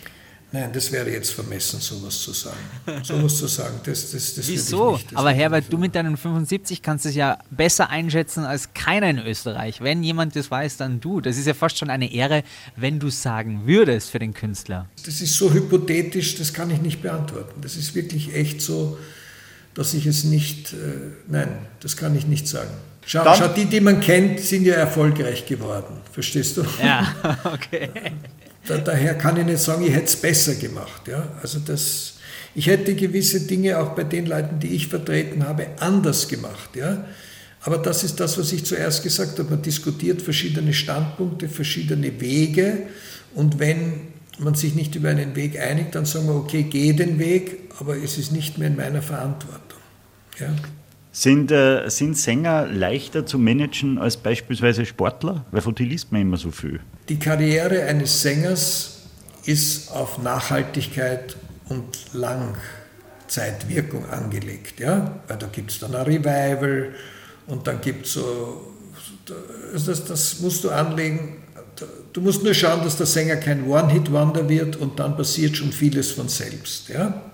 Nein, das wäre jetzt vermessen, sowas zu sagen. Sowas zu sagen, das, das, das Wieso? Nicht, das Aber Herbert, du mit deinen 75 kannst es ja besser einschätzen als keiner in Österreich. Wenn jemand das weiß, dann du. Das ist ja fast schon eine Ehre, wenn du sagen würdest für den Künstler. Das ist so hypothetisch, das kann ich nicht beantworten. Das ist wirklich echt so, dass ich es nicht, äh, nein, das kann ich nicht sagen. Schau, schau, die, die man kennt, sind ja erfolgreich geworden. Verstehst du? Ja, okay. Da, daher kann ich nicht sagen, ich hätte es besser gemacht. Ja? Also das, ich hätte gewisse Dinge auch bei den Leuten, die ich vertreten habe, anders gemacht. Ja? Aber das ist das, was ich zuerst gesagt habe. Man diskutiert verschiedene Standpunkte, verschiedene Wege. Und wenn man sich nicht über einen Weg einigt, dann sagen wir, okay, geh den Weg, aber es ist nicht mehr in meiner Verantwortung. Ja? Sind, äh, sind Sänger leichter zu managen als beispielsweise Sportler? Weil von die liest man immer so viel. Die Karriere eines Sängers ist auf Nachhaltigkeit und Langzeitwirkung angelegt. Ja? Weil da gibt es dann ein Revival und dann gibt es so, das, das musst du anlegen. Du musst nur schauen, dass der Sänger kein One-Hit-Wonder wird und dann passiert schon vieles von selbst. Ja?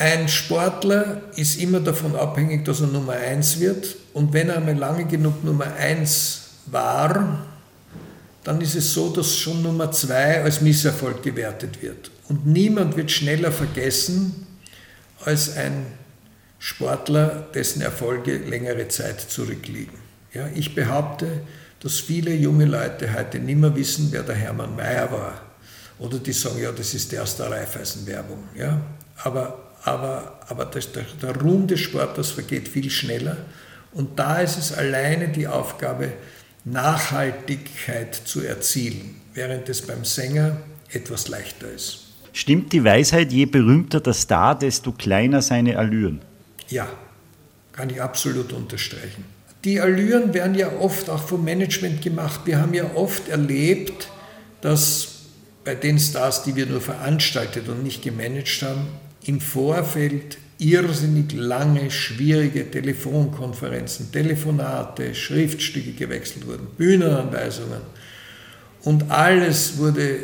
Ein Sportler ist immer davon abhängig, dass er Nummer 1 wird. Und wenn er einmal lange genug Nummer 1 war, dann ist es so, dass schon Nummer 2 als Misserfolg gewertet wird. Und niemand wird schneller vergessen als ein Sportler, dessen Erfolge längere Zeit zurückliegen. Ja, ich behaupte, dass viele junge Leute heute nicht mehr wissen, wer der Hermann Mayer war. Oder die sagen, ja, das ist der aus der Raiffeisenwerbung. Ja? Aber aber, aber das, der, der Ruhm des Sportlers vergeht viel schneller. Und da ist es alleine die Aufgabe, Nachhaltigkeit zu erzielen, während es beim Sänger etwas leichter ist. Stimmt die Weisheit, je berühmter der Star, desto kleiner seine Allüren? Ja, kann ich absolut unterstreichen. Die Allüren werden ja oft auch vom Management gemacht. Wir haben ja oft erlebt, dass bei den Stars, die wir nur veranstaltet und nicht gemanagt haben, im Vorfeld irrsinnig lange, schwierige Telefonkonferenzen, Telefonate, Schriftstücke gewechselt wurden, Bühnenanweisungen. Und alles wurde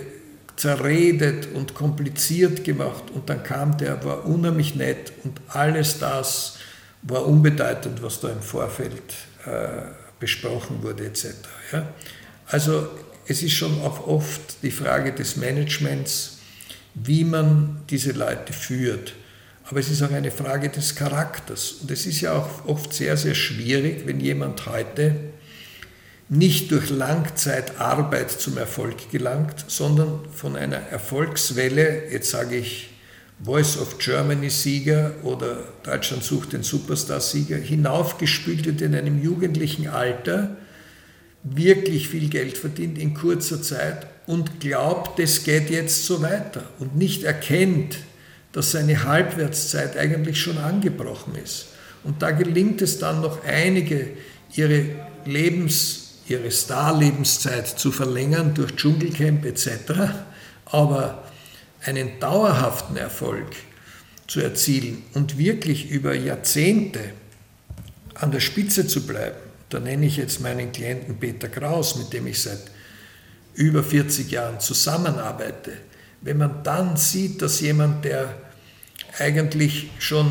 zerredet und kompliziert gemacht. Und dann kam der, war unheimlich nett und alles das war unbedeutend, was da im Vorfeld äh, besprochen wurde etc. Ja? Also es ist schon auch oft die Frage des Managements, wie man diese Leute führt. Aber es ist auch eine Frage des Charakters. Und es ist ja auch oft sehr, sehr schwierig, wenn jemand heute nicht durch Langzeitarbeit zum Erfolg gelangt, sondern von einer Erfolgswelle, jetzt sage ich Voice of Germany Sieger oder Deutschland sucht den Superstar Sieger, hinaufgespült wird in einem jugendlichen Alter, wirklich viel Geld verdient in kurzer Zeit und glaubt, es geht jetzt so weiter und nicht erkennt, dass seine Halbwertszeit eigentlich schon angebrochen ist. Und da gelingt es dann noch einige, ihre Lebens, ihre Star-Lebenszeit zu verlängern durch Dschungelcamp etc., aber einen dauerhaften Erfolg zu erzielen und wirklich über Jahrzehnte an der Spitze zu bleiben, da nenne ich jetzt meinen Klienten Peter Kraus, mit dem ich seit über 40 Jahren zusammenarbeite, wenn man dann sieht, dass jemand, der eigentlich schon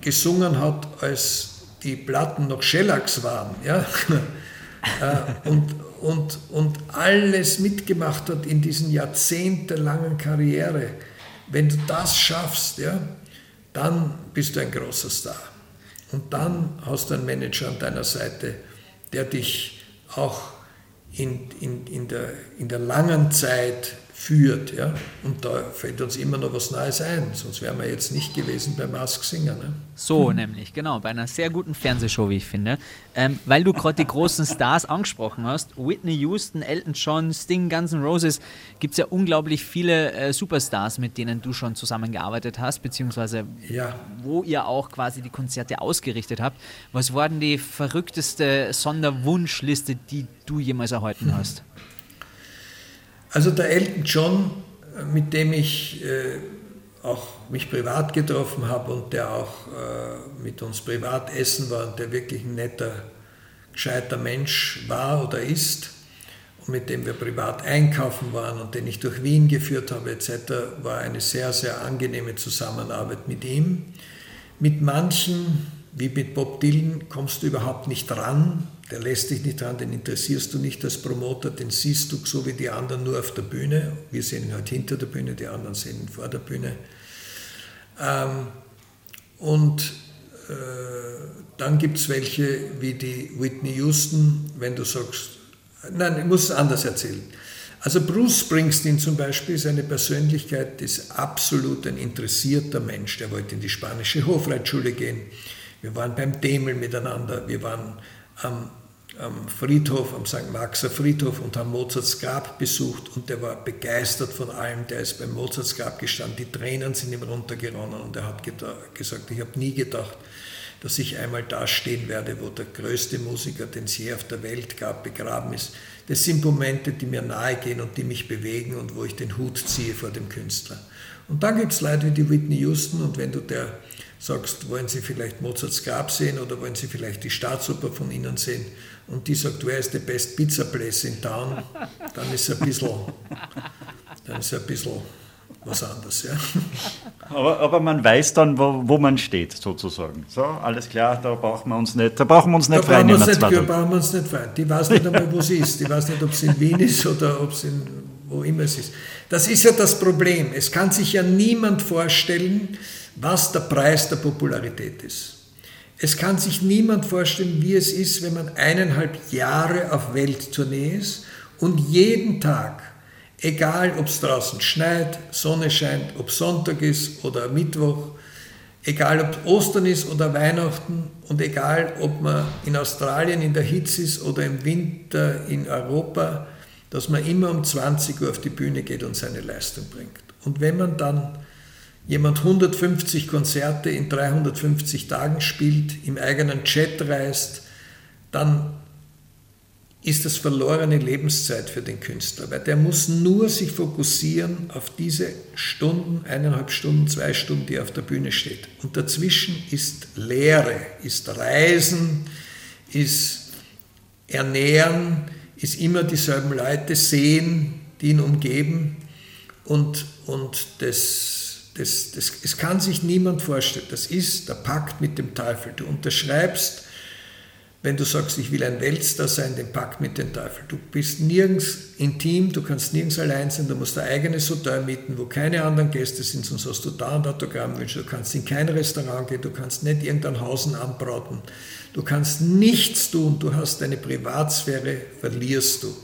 gesungen hat, als die Platten noch Shellacks waren, ja, äh, und, und, und alles mitgemacht hat in diesen jahrzehntelangen Karriere, wenn du das schaffst, ja, dann bist du ein großer Star. Und dann hast du einen Manager an deiner Seite, der dich auch in, in, in, der, in der langen Zeit führt. Ja? Und da fällt uns immer noch was Neues ein, sonst wären wir jetzt nicht gewesen bei Mask Singer. Ne? So nämlich, genau, bei einer sehr guten Fernsehshow, wie ich finde. Ähm, weil du gerade die großen Stars angesprochen hast, Whitney Houston, Elton John, Sting, Guns N' Roses, gibt es ja unglaublich viele äh, Superstars, mit denen du schon zusammengearbeitet hast, beziehungsweise ja. wo ihr auch quasi die Konzerte ausgerichtet habt. Was war denn die verrückteste Sonderwunschliste, die du jemals erhalten hast? Also der Elton John, mit dem ich äh, auch mich privat getroffen habe und der auch äh, mit uns privat essen war und der wirklich ein netter, gescheiter Mensch war oder ist und mit dem wir privat einkaufen waren und den ich durch Wien geführt habe etc., war eine sehr, sehr angenehme Zusammenarbeit mit ihm. Mit manchen, wie mit Bob Dylan, kommst du überhaupt nicht ran, der lässt dich nicht dran, den interessierst du nicht als Promoter, den siehst du so wie die anderen nur auf der Bühne. Wir sehen ihn halt hinter der Bühne, die anderen sehen ihn vor der Bühne. Ähm, und äh, dann gibt es welche wie die Whitney Houston, wenn du sagst, nein, ich muss es anders erzählen. Also Bruce Springsteen zum Beispiel ist eine Persönlichkeit, die ist absolut ein interessierter Mensch. Der wollte in die spanische Hofreitschule gehen. Wir waren beim Demel miteinander. Wir waren am, am Friedhof, am St. Marxer Friedhof und haben Mozarts Grab besucht und der war begeistert von allem. Der ist beim Mozarts Grab gestanden, die Tränen sind ihm runtergeronnen und er hat gesagt, ich habe nie gedacht, dass ich einmal da stehen werde, wo der größte Musiker, den es je auf der Welt gab, begraben ist. Das sind Momente, die mir nahe gehen und die mich bewegen und wo ich den Hut ziehe vor dem Künstler. Und dann gibt es Leute wie die Whitney Houston und wenn du der sagst, wollen Sie vielleicht Mozarts Grab sehen oder wollen Sie vielleicht die Staatsoper von Ihnen sehen? Und die sagt, where is the best pizza place in town? Dann ist es ein bisschen, dann ist ein bisschen was anderes. Ja. Aber, aber man weiß dann, wo, wo man steht, sozusagen. So, alles klar, da brauchen wir uns nicht, da brauchen wir uns nicht da brauchen, nicht, da brauchen wir uns nicht freuen. Die weiß nicht einmal, wo sie ist. Die weiß nicht, ob sie in Wien ist oder ob sie in, wo immer es ist. Das ist ja das Problem. Es kann sich ja niemand vorstellen, was der Preis der Popularität ist. Es kann sich niemand vorstellen, wie es ist, wenn man eineinhalb Jahre auf Welttournee ist und jeden Tag, egal ob es draußen schneit, Sonne scheint, ob Sonntag ist oder Mittwoch, egal ob Ostern ist oder Weihnachten und egal ob man in Australien in der Hitze ist oder im Winter in Europa, dass man immer um 20 Uhr auf die Bühne geht und seine Leistung bringt. Und wenn man dann jemand 150 Konzerte in 350 Tagen spielt, im eigenen Chat reist, dann ist das verlorene Lebenszeit für den Künstler, weil der muss nur sich fokussieren auf diese Stunden, eineinhalb Stunden, zwei Stunden, die er auf der Bühne steht. Und dazwischen ist Lehre, ist Reisen, ist Ernähren, ist immer dieselben Leute sehen, die ihn umgeben und, und das das, das, das kann sich niemand vorstellen. Das ist der Pakt mit dem Teufel. Du unterschreibst, wenn du sagst, ich will ein Weltstar sein, den Pakt mit dem Teufel. Du bist nirgends intim, du kannst nirgends allein sein, du musst ein eigenes Hotel mieten, wo keine anderen Gäste sind, sonst hast du da ein Autogrammwünsche. Du kannst in kein Restaurant gehen, du kannst nicht irgendein Hausen anbraten. Du kannst nichts tun, du hast deine Privatsphäre, verlierst du.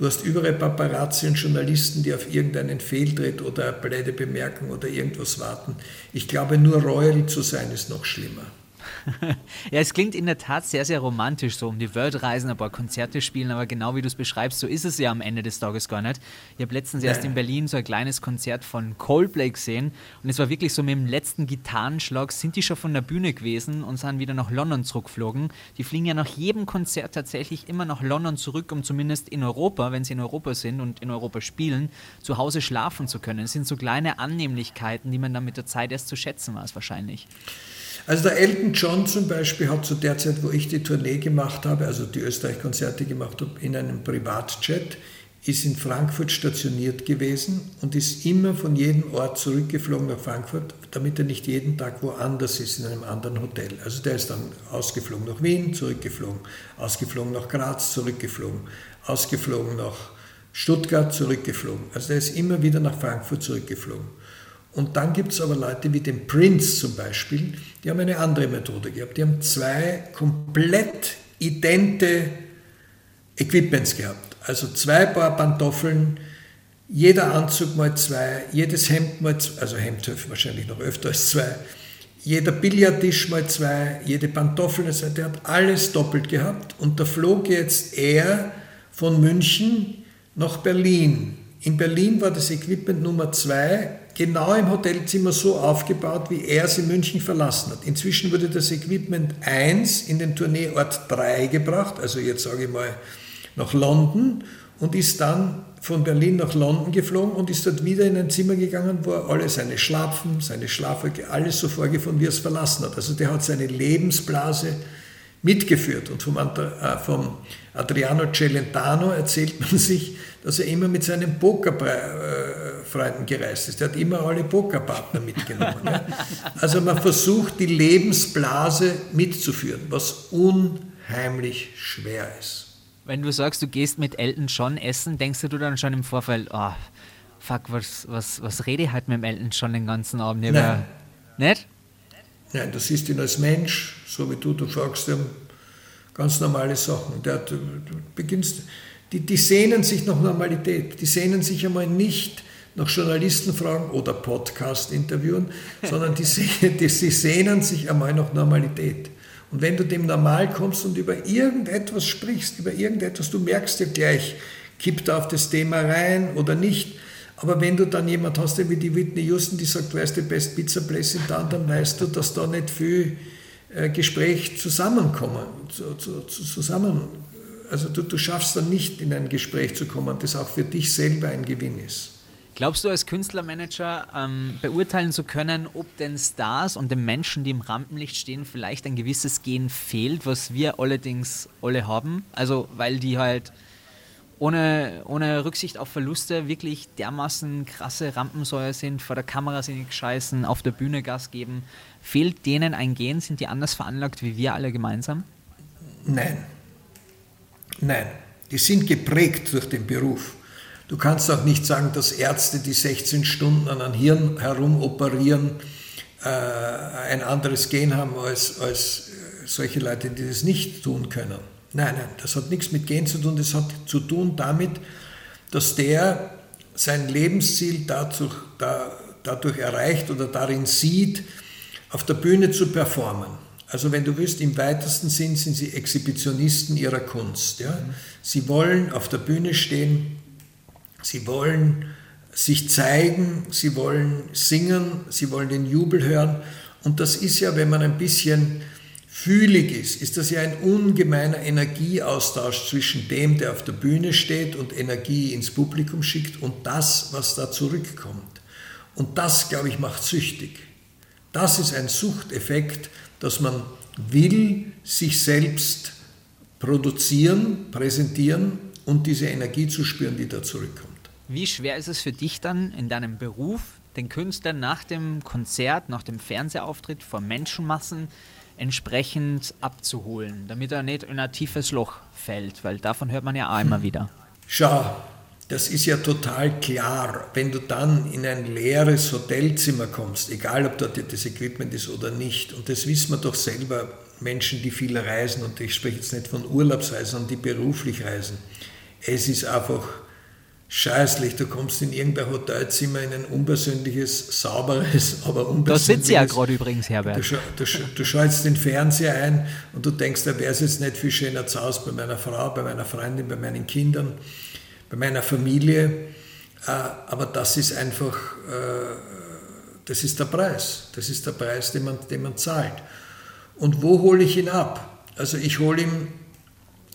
Du hast überall Paparazzi und Journalisten, die auf irgendeinen Fehltritt oder eine blöde Bemerkung oder irgendwas warten. Ich glaube, nur Royal zu sein ist noch schlimmer. ja, es klingt in der Tat sehr, sehr romantisch, so um die Welt reisen, ein paar Konzerte spielen, aber genau wie du es beschreibst, so ist es ja am Ende des Tages gar nicht. Ich habe letztens erst in Berlin so ein kleines Konzert von Coldplay gesehen und es war wirklich so mit dem letzten Gitarrenschlag sind die schon von der Bühne gewesen und sind wieder nach London zurückgeflogen. Die fliegen ja nach jedem Konzert tatsächlich immer nach London zurück, um zumindest in Europa, wenn sie in Europa sind und in Europa spielen, zu Hause schlafen zu können. Es sind so kleine Annehmlichkeiten, die man dann mit der Zeit erst zu schätzen weiß wahrscheinlich. Also der Elton John zum Beispiel hat zu der Zeit, wo ich die Tournee gemacht habe, also die Österreich-Konzerte gemacht habe, in einem Privatjet, ist in Frankfurt stationiert gewesen und ist immer von jedem Ort zurückgeflogen nach Frankfurt, damit er nicht jeden Tag woanders ist, in einem anderen Hotel. Also der ist dann ausgeflogen nach Wien, zurückgeflogen, ausgeflogen nach Graz, zurückgeflogen, ausgeflogen nach Stuttgart, zurückgeflogen. Also der ist immer wieder nach Frankfurt zurückgeflogen. Und dann gibt es aber Leute wie den Prince zum Beispiel, die haben eine andere Methode gehabt. Die haben zwei komplett idente Equipments gehabt. Also zwei Paar Pantoffeln, jeder Anzug mal zwei, jedes Hemd mal zwei, also Hemd wahrscheinlich noch öfter als zwei, jeder Billardtisch mal zwei, jede Pantoffel, also der hat alles doppelt gehabt und da flog jetzt er von München nach Berlin. In Berlin war das Equipment Nummer zwei genau im Hotelzimmer so aufgebaut, wie er es in München verlassen hat. Inzwischen wurde das Equipment 1 in den Tourneeort 3 gebracht, also jetzt sage ich mal nach London und ist dann von Berlin nach London geflogen und ist dort wieder in ein Zimmer gegangen, wo er alle seine Schlapfen, seine Schlafröcke, alles so vorgefunden, wie er es verlassen hat. Also der hat seine Lebensblase mitgeführt. Und vom, äh, Adriano Celentano erzählt man sich, dass er immer mit seinen Pokerfreunden gereist ist. Er hat immer alle Pokerpartner mitgenommen. ja. Also man versucht, die Lebensblase mitzuführen, was unheimlich schwer ist. Wenn du sagst, du gehst mit Elton John essen, denkst du dann schon im Vorfeld, oh, fuck, was, was, was rede ich halt mit dem Elton John den ganzen Abend über? Nein. Nicht? Nein, du siehst ihn als Mensch, so wie du, du fragst ihm ganz normale Sachen. Der, du, du beginnst, die, die sehnen sich nach Normalität, die sehnen sich einmal nicht nach Journalisten fragen oder Podcast interviewen, sondern die, die, die sehnen sich einmal nach Normalität. Und wenn du dem normal kommst und über irgendetwas sprichst, über irgendetwas, du merkst ja gleich, kippt er auf das Thema rein oder nicht. Aber wenn du dann jemand hast, der wie die Whitney Houston, die sagt, ist the best pizza place in town, dann weißt du, dass da nicht viel äh, Gespräch zusammenkommen, zu, zu, zusammen, also du, du schaffst dann nicht in ein Gespräch zu kommen, das auch für dich selber ein Gewinn ist. Glaubst du als Künstlermanager ähm, beurteilen zu können, ob den Stars und den Menschen, die im Rampenlicht stehen, vielleicht ein gewisses Gen fehlt, was wir allerdings alle haben? Also weil die halt ohne, ohne Rücksicht auf Verluste wirklich dermaßen krasse Rampensäuer sind, vor der Kamera sind scheißen, auf der Bühne Gas geben. Fehlt denen ein Gen? Sind die anders veranlagt wie wir alle gemeinsam? Nein. Nein. Die sind geprägt durch den Beruf. Du kannst auch nicht sagen, dass Ärzte, die 16 Stunden an einem Hirn herum operieren, äh, ein anderes Gen haben als, als äh, solche Leute, die das nicht tun können. Nein, nein, das hat nichts mit Gen zu tun, das hat zu tun damit, dass der sein Lebensziel dadurch, da, dadurch erreicht oder darin sieht, auf der Bühne zu performen. Also wenn du willst, im weitesten Sinn sind sie Exhibitionisten ihrer Kunst. Ja? Sie wollen auf der Bühne stehen, Sie wollen sich zeigen, sie wollen singen, sie wollen den Jubel hören. Und das ist ja, wenn man ein bisschen fühlig ist, ist das ja ein ungemeiner Energieaustausch zwischen dem, der auf der Bühne steht und Energie ins Publikum schickt und das, was da zurückkommt. Und das, glaube ich, macht süchtig. Das ist ein Suchteffekt, dass man will sich selbst produzieren, präsentieren und diese Energie zu spüren, die da zurückkommt. Wie schwer ist es für dich dann in deinem Beruf, den Künstler nach dem Konzert, nach dem Fernsehauftritt vor Menschenmassen entsprechend abzuholen, damit er nicht in ein tiefes Loch fällt, weil davon hört man ja auch immer hm. wieder. Schau, das ist ja total klar, wenn du dann in ein leeres Hotelzimmer kommst, egal ob dort das Equipment ist oder nicht, und das wissen wir doch selber, Menschen, die viel reisen, und ich spreche jetzt nicht von Urlaubsreisen, sondern die beruflich reisen, es ist einfach scheißlich, du kommst in irgendein Hotelzimmer in ein unpersönliches, sauberes, aber unpersönliches. Da sitzt ja gerade übrigens, Herbert. Du, du, du, schaltest den Fernseher ein und du denkst, da wäre es jetzt nicht viel schöner zu Hause bei meiner Frau, bei meiner Freundin, bei meinen Kindern, bei meiner Familie. Äh, aber das ist einfach, äh, das ist der Preis. Das ist der Preis, den man, den man zahlt. Und wo hole ich ihn ab? Also ich hole ihn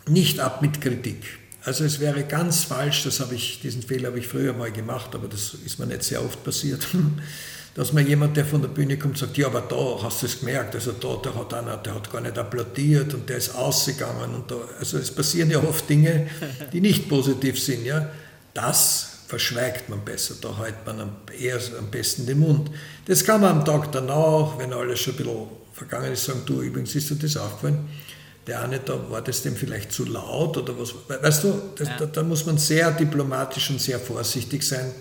nicht ab mit Kritik. Also es wäre ganz falsch, das habe ich, diesen Fehler habe ich früher mal gemacht, aber das ist mir nicht sehr oft passiert, dass mir jemand, der von der Bühne kommt, sagt, ja, aber da hast du es gemerkt, also da, der hat, einer, der hat gar nicht applaudiert und der ist ausgegangen und da, also es passieren ja oft Dinge, die nicht positiv sind, ja. Das verschweigt man besser, da hält man eher am besten den Mund. Das kann man am Tag danach, wenn alles schon ein bisschen vergangen ist, sagen, du, übrigens ist dir das aufgefallen, der eine, da war das dem vielleicht zu laut oder was. Weißt du, das, ja. da, da, muss man sehr diplomatisch und sehr vorsichtig sein.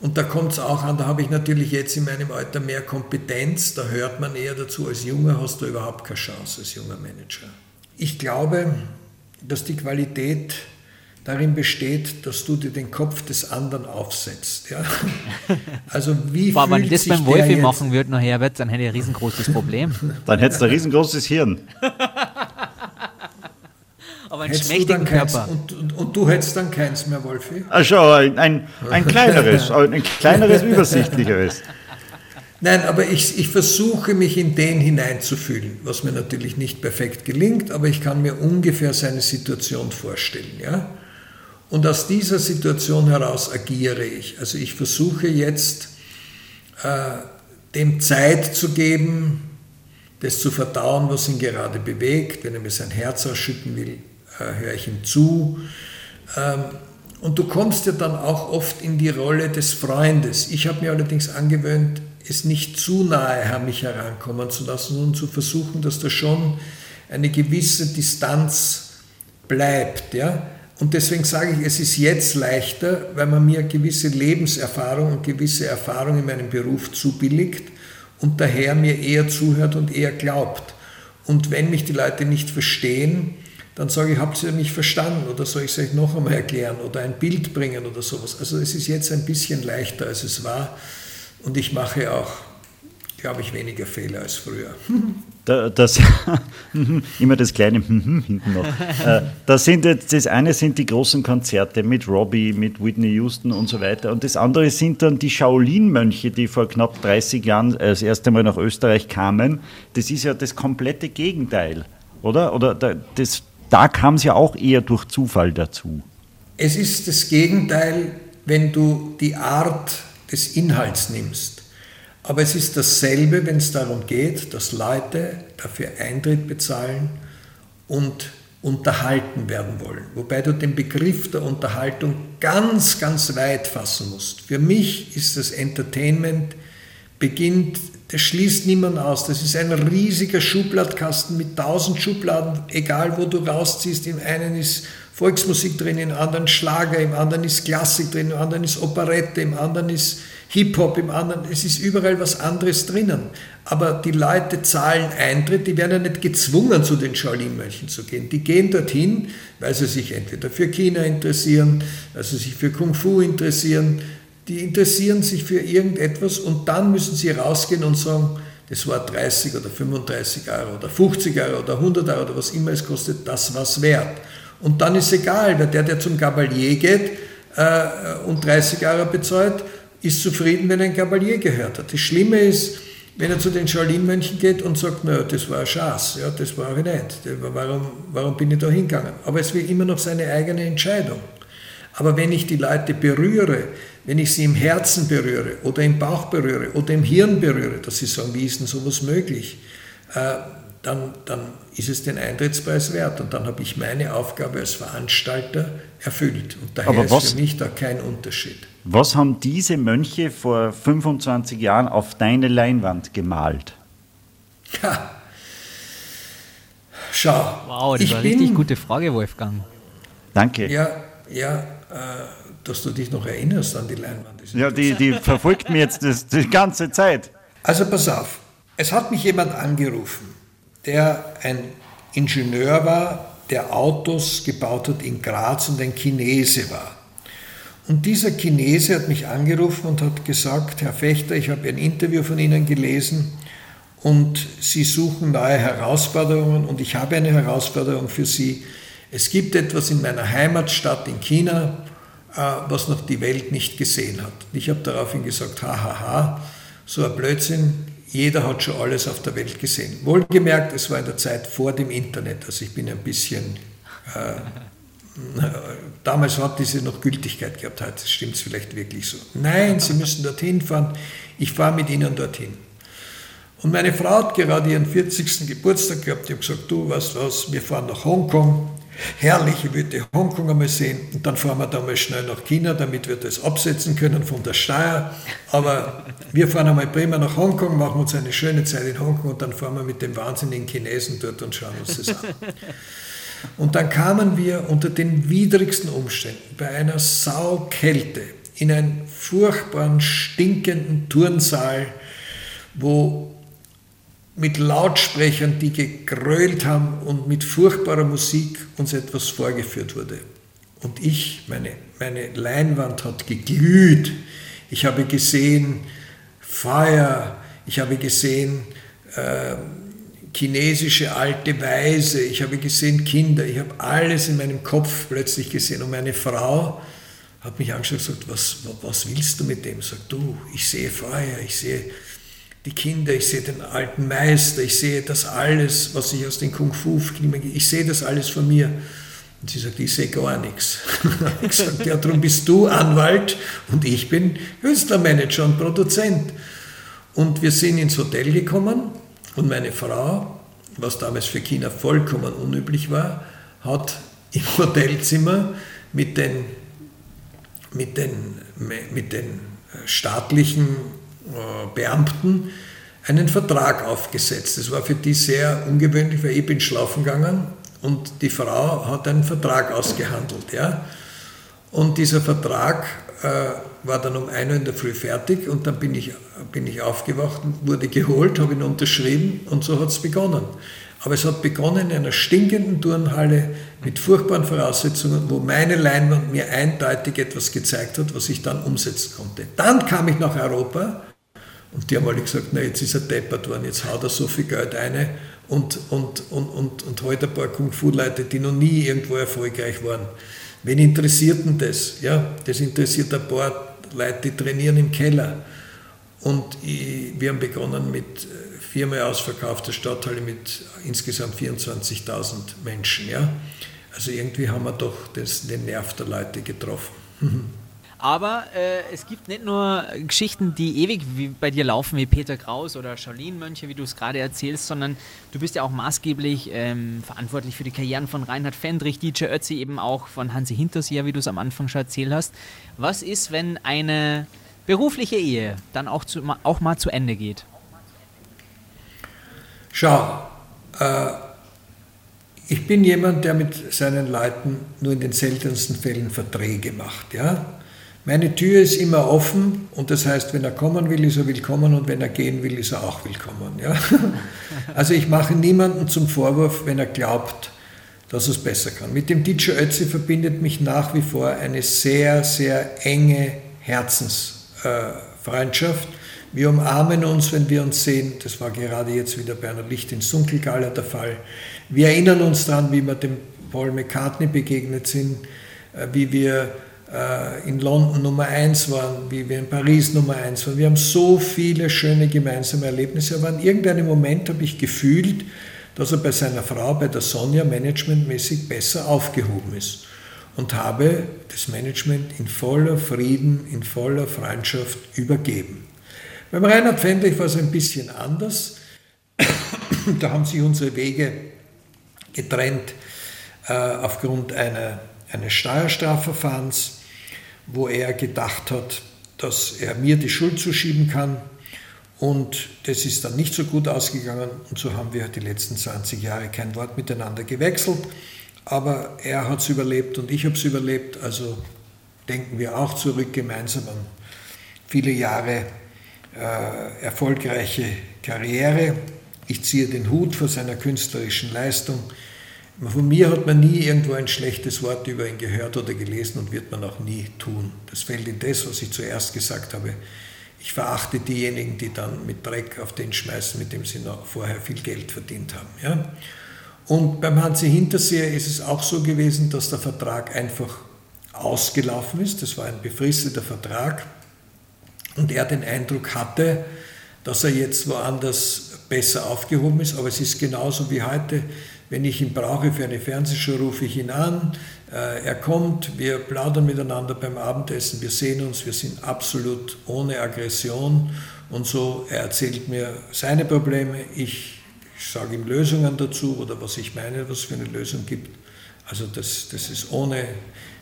Und da kommt es auch an, da habe ich natürlich jetzt in meinem Alter mehr Kompetenz, da hört man eher dazu, als Junger hast du überhaupt keine Chance als junger Manager. Ich glaube, dass die Qualität darin besteht, dass du dir den Kopf des anderen aufsetzt. Ja? Also wie Boah, wenn ich das beim Wolfi machen würde, noch Herbert, dann hätte ich ein riesengroßes Problem. Dann hättest du ein riesengroßes Hirn. Aber einen Hättest du schmächtigen dann keins, Körper. und, und, und du hättest dann keins mehr, Wolfi? Ah, schau, ein, ein, ein kleineres, ein kleineres, übersichtlicheres. Nein, aber ich, ich versuche mich in den hineinzufühlen, was mir natürlich nicht perfekt gelingt, aber ich kann mir ungefähr seine Situation vorstellen. Ja? Und aus dieser Situation heraus agiere ich. Also ich versuche jetzt, äh, dem Zeit zu geben, das zu verdauen, was ihn gerade bewegt. Wenn er mir sein Herz ausschütten will, höre ich ihm zu. Ähm, und du kommst ja dann auch oft in die Rolle des Freundes. Ich habe mir allerdings angewöhnt, es nicht zu nahe an mich herankommen zu lassen, sondern zu versuchen, dass da schon eine gewisse Distanz bleibt. Ja? Und deswegen sage ich, es ist jetzt leichter, weil man mir gewisse Lebenserfahrung und gewisse Erfahrung in meinem Beruf zubilligt und daher mir eher zuhört und eher glaubt. Und wenn mich die Leute nicht verstehen, dann sage ich, habt ihr mich verstanden oder soll ich es euch noch einmal erklären oder ein Bild bringen oder sowas. Also es ist jetzt ein bisschen leichter, als es war und ich mache auch, glaube ich, weniger Fehler als früher. Da, das, immer das kleine hinten noch. Äh, Das, sind das eine sind die großen Konzerte mit Robbie, mit Whitney Houston und so weiter. Und das andere sind dann die Shaolin-Mönche, die vor knapp 30 Jahren äh, das erste Mal nach Österreich kamen. Das ist ja das komplette Gegenteil, oder? Oder da, das, da kam es ja auch eher durch Zufall dazu. Es ist das Gegenteil, wenn du die Art des Inhalts nimmst. Aber es ist dasselbe, wenn es darum geht, dass Leute dafür Eintritt bezahlen und unterhalten werden wollen. Wobei du den Begriff der Unterhaltung ganz, ganz weit fassen musst. Für mich ist das Entertainment beginnt, das schließt niemand aus. Das ist ein riesiger Schubladkasten mit tausend Schubladen, egal wo du rausziehst. Im einen ist Volksmusik drin, im anderen Schlager, im anderen ist Klassik drin, im anderen ist Operette, im anderen ist Hip-Hop, im anderen, es ist überall was anderes drinnen. Aber die Leute zahlen Eintritt, die werden ja nicht gezwungen, zu den Shaolin-Mönchen zu gehen. Die gehen dorthin, weil sie sich entweder für China interessieren, weil sie sich für Kung Fu interessieren, die interessieren sich für irgendetwas und dann müssen sie rausgehen und sagen, das war 30 oder 35 Euro oder 50 Euro oder 100 Euro oder was immer es kostet, das war's wert. Und dann ist egal, weil der, der zum Gabalier geht äh, und 30 Euro bezahlt, ist zufrieden, wenn er ein Gabalier gehört hat. Das Schlimme ist, wenn er zu den Shaolin-Mönchen geht und sagt, naja, das war ein Schatz, ja, das war ich nicht, warum, warum bin ich da hingegangen? Aber es wäre immer noch seine eigene Entscheidung. Aber wenn ich die Leute berühre, wenn ich sie im Herzen berühre oder im Bauch berühre oder im Hirn berühre, dass sie sagen, wie ist denn sowas möglich, äh, dann, dann ist es den Eintrittspreis wert und dann habe ich meine Aufgabe als Veranstalter erfüllt. Und daher Aber ist was- für mich da kein Unterschied. Was haben diese Mönche vor 25 Jahren auf deine Leinwand gemalt? Ha. Schau, Wow, das ich war eine bin, richtig gute Frage, Wolfgang. Danke. Ja, ja, äh, dass du dich noch erinnerst an die Leinwand. Ja, die, die verfolgt mir jetzt das, die ganze Zeit. Also pass auf, es hat mich jemand angerufen, der ein Ingenieur war, der Autos gebaut hat in Graz und ein Chinese war. Und dieser Chinese hat mich angerufen und hat gesagt, Herr Fechter, ich habe ein Interview von Ihnen gelesen und Sie suchen neue Herausforderungen und ich habe eine Herausforderung für Sie. Es gibt etwas in meiner Heimatstadt in China, was noch die Welt nicht gesehen hat. Ich habe daraufhin gesagt, hahaha, ha, ha, so ein Blödsinn, jeder hat schon alles auf der Welt gesehen. Wohlgemerkt, es war in der Zeit vor dem Internet, also ich bin ein bisschen, äh, damals hat diese noch Gültigkeit gehabt, heute stimmt es vielleicht wirklich so. Nein, Sie müssen dorthin fahren, ich fahre mit Ihnen dorthin. Und meine Frau hat gerade ihren 40. Geburtstag gehabt. Ich habe gesagt, du weißt was, wir fahren nach Hongkong. Herrlich, ich würde Hongkong einmal sehen. Und dann fahren wir da mal schnell nach China, damit wir das absetzen können von der Steuer. Aber wir fahren einmal prima nach Hongkong, machen uns eine schöne Zeit in Hongkong und dann fahren wir mit dem wahnsinnigen Chinesen dort und schauen uns das an. Und dann kamen wir unter den widrigsten Umständen bei einer Saukälte in einen furchtbaren, stinkenden Turnsaal, wo mit Lautsprechern, die gegrölt haben und mit furchtbarer Musik uns etwas vorgeführt wurde. Und ich, meine, meine Leinwand hat geglüht. Ich habe gesehen Feuer, ich habe gesehen äh, chinesische alte Weise, ich habe gesehen Kinder, ich habe alles in meinem Kopf plötzlich gesehen. Und meine Frau hat mich angeschaut und gesagt, was, was willst du mit dem? Sagt du, ich sehe Feuer, ich sehe die Kinder, ich sehe den alten Meister, ich sehe das alles, was ich aus den Kung-Fu-Filmen, ich sehe das alles von mir. Und sie sagt, ich sehe gar nichts. Ich sage, ja, darum bist du Anwalt und ich bin Künstlermanager und Produzent. Und wir sind ins Hotel gekommen und meine Frau, was damals für China vollkommen unüblich war, hat im Hotelzimmer mit den, mit den, mit den staatlichen äh, Beamten einen Vertrag aufgesetzt. Das war für die sehr ungewöhnlich, weil ich bin schlafen gegangen und die Frau hat einen Vertrag ausgehandelt. Ja? Und dieser Vertrag äh, war dann um 1 Uhr in der Früh fertig und dann bin ich, bin ich aufgewacht wurde geholt, habe ihn unterschrieben und so hat es begonnen. Aber es hat begonnen in einer stinkenden Turnhalle mit furchtbaren Voraussetzungen, wo meine Leinwand mir eindeutig etwas gezeigt hat, was ich dann umsetzen konnte. Dann kam ich nach Europa und die haben alle gesagt, na jetzt ist er deppert worden, jetzt haut er so viel Geld ein und, und, und, und, und heute ein paar Kung-Fu-Leute, die noch nie irgendwo erfolgreich waren. Wen interessiert denn das? Ja, das interessiert ein paar Leute, die trainieren im Keller. Und ich, wir haben begonnen mit äh, viermal ausverkaufter Stadthalle mit insgesamt 24.000 Menschen. Ja? Also irgendwie haben wir doch das, den Nerv der Leute getroffen. Aber äh, es gibt nicht nur Geschichten, die ewig wie bei dir laufen, wie Peter Kraus oder Charlene Mönche, wie du es gerade erzählst, sondern du bist ja auch maßgeblich ähm, verantwortlich für die Karrieren von Reinhard Fendrich, DJ Ötzi, eben auch von Hansi Hinterseher, wie du es am Anfang schon erzählt hast. Was ist, wenn eine berufliche Ehe dann auch, zu, auch mal zu Ende geht? Schau, äh, ich bin jemand, der mit seinen Leuten nur in den seltensten Fällen Verträge macht. Ja? Meine Tür ist immer offen und das heißt, wenn er kommen will, ist er willkommen und wenn er gehen will, ist er auch willkommen. Ja? Also ich mache niemanden zum Vorwurf, wenn er glaubt, dass er es besser kann. Mit dem DJ Ötzi verbindet mich nach wie vor eine sehr, sehr enge Herzensfreundschaft. Wir umarmen uns, wenn wir uns sehen. Das war gerade jetzt wieder bei einer Licht ins Dunkelgala der Fall. Wir erinnern uns daran, wie wir dem Paul McCartney begegnet sind, äh, wie wir in London Nummer 1 waren, wie wir in Paris Nummer 1 waren. Wir haben so viele schöne gemeinsame Erlebnisse, aber in irgendeinem Moment habe ich gefühlt, dass er bei seiner Frau, bei der Sonja, managementmäßig besser aufgehoben ist und habe das Management in voller Frieden, in voller Freundschaft übergeben. Beim Reinhard Fendrich war es ein bisschen anders. da haben sich unsere Wege getrennt äh, aufgrund einer, eines Steuerstrafverfahrens wo er gedacht hat, dass er mir die Schuld zuschieben kann. Und das ist dann nicht so gut ausgegangen und so haben wir die letzten 20 Jahre kein Wort miteinander gewechselt. Aber er hat es überlebt und ich habe es überlebt. Also denken wir auch zurück gemeinsam an viele Jahre äh, erfolgreiche Karriere. Ich ziehe den Hut vor seiner künstlerischen Leistung. Von mir hat man nie irgendwo ein schlechtes Wort über ihn gehört oder gelesen und wird man auch nie tun. Das fällt in das, was ich zuerst gesagt habe. Ich verachte diejenigen, die dann mit Dreck auf den schmeißen, mit dem sie noch vorher viel Geld verdient haben. Ja? Und beim Hansi Hinterseher ist es auch so gewesen, dass der Vertrag einfach ausgelaufen ist. Das war ein befristeter Vertrag. Und er den Eindruck hatte, dass er jetzt woanders besser aufgehoben ist. Aber es ist genauso wie heute. Wenn ich ihn brauche für eine Fernsehshow, rufe ich ihn an. Äh, er kommt, wir plaudern miteinander beim Abendessen, wir sehen uns, wir sind absolut ohne Aggression und so. Er erzählt mir seine Probleme, ich sage ihm Lösungen dazu oder was ich meine, was für eine Lösung gibt. Also das, das ist ohne,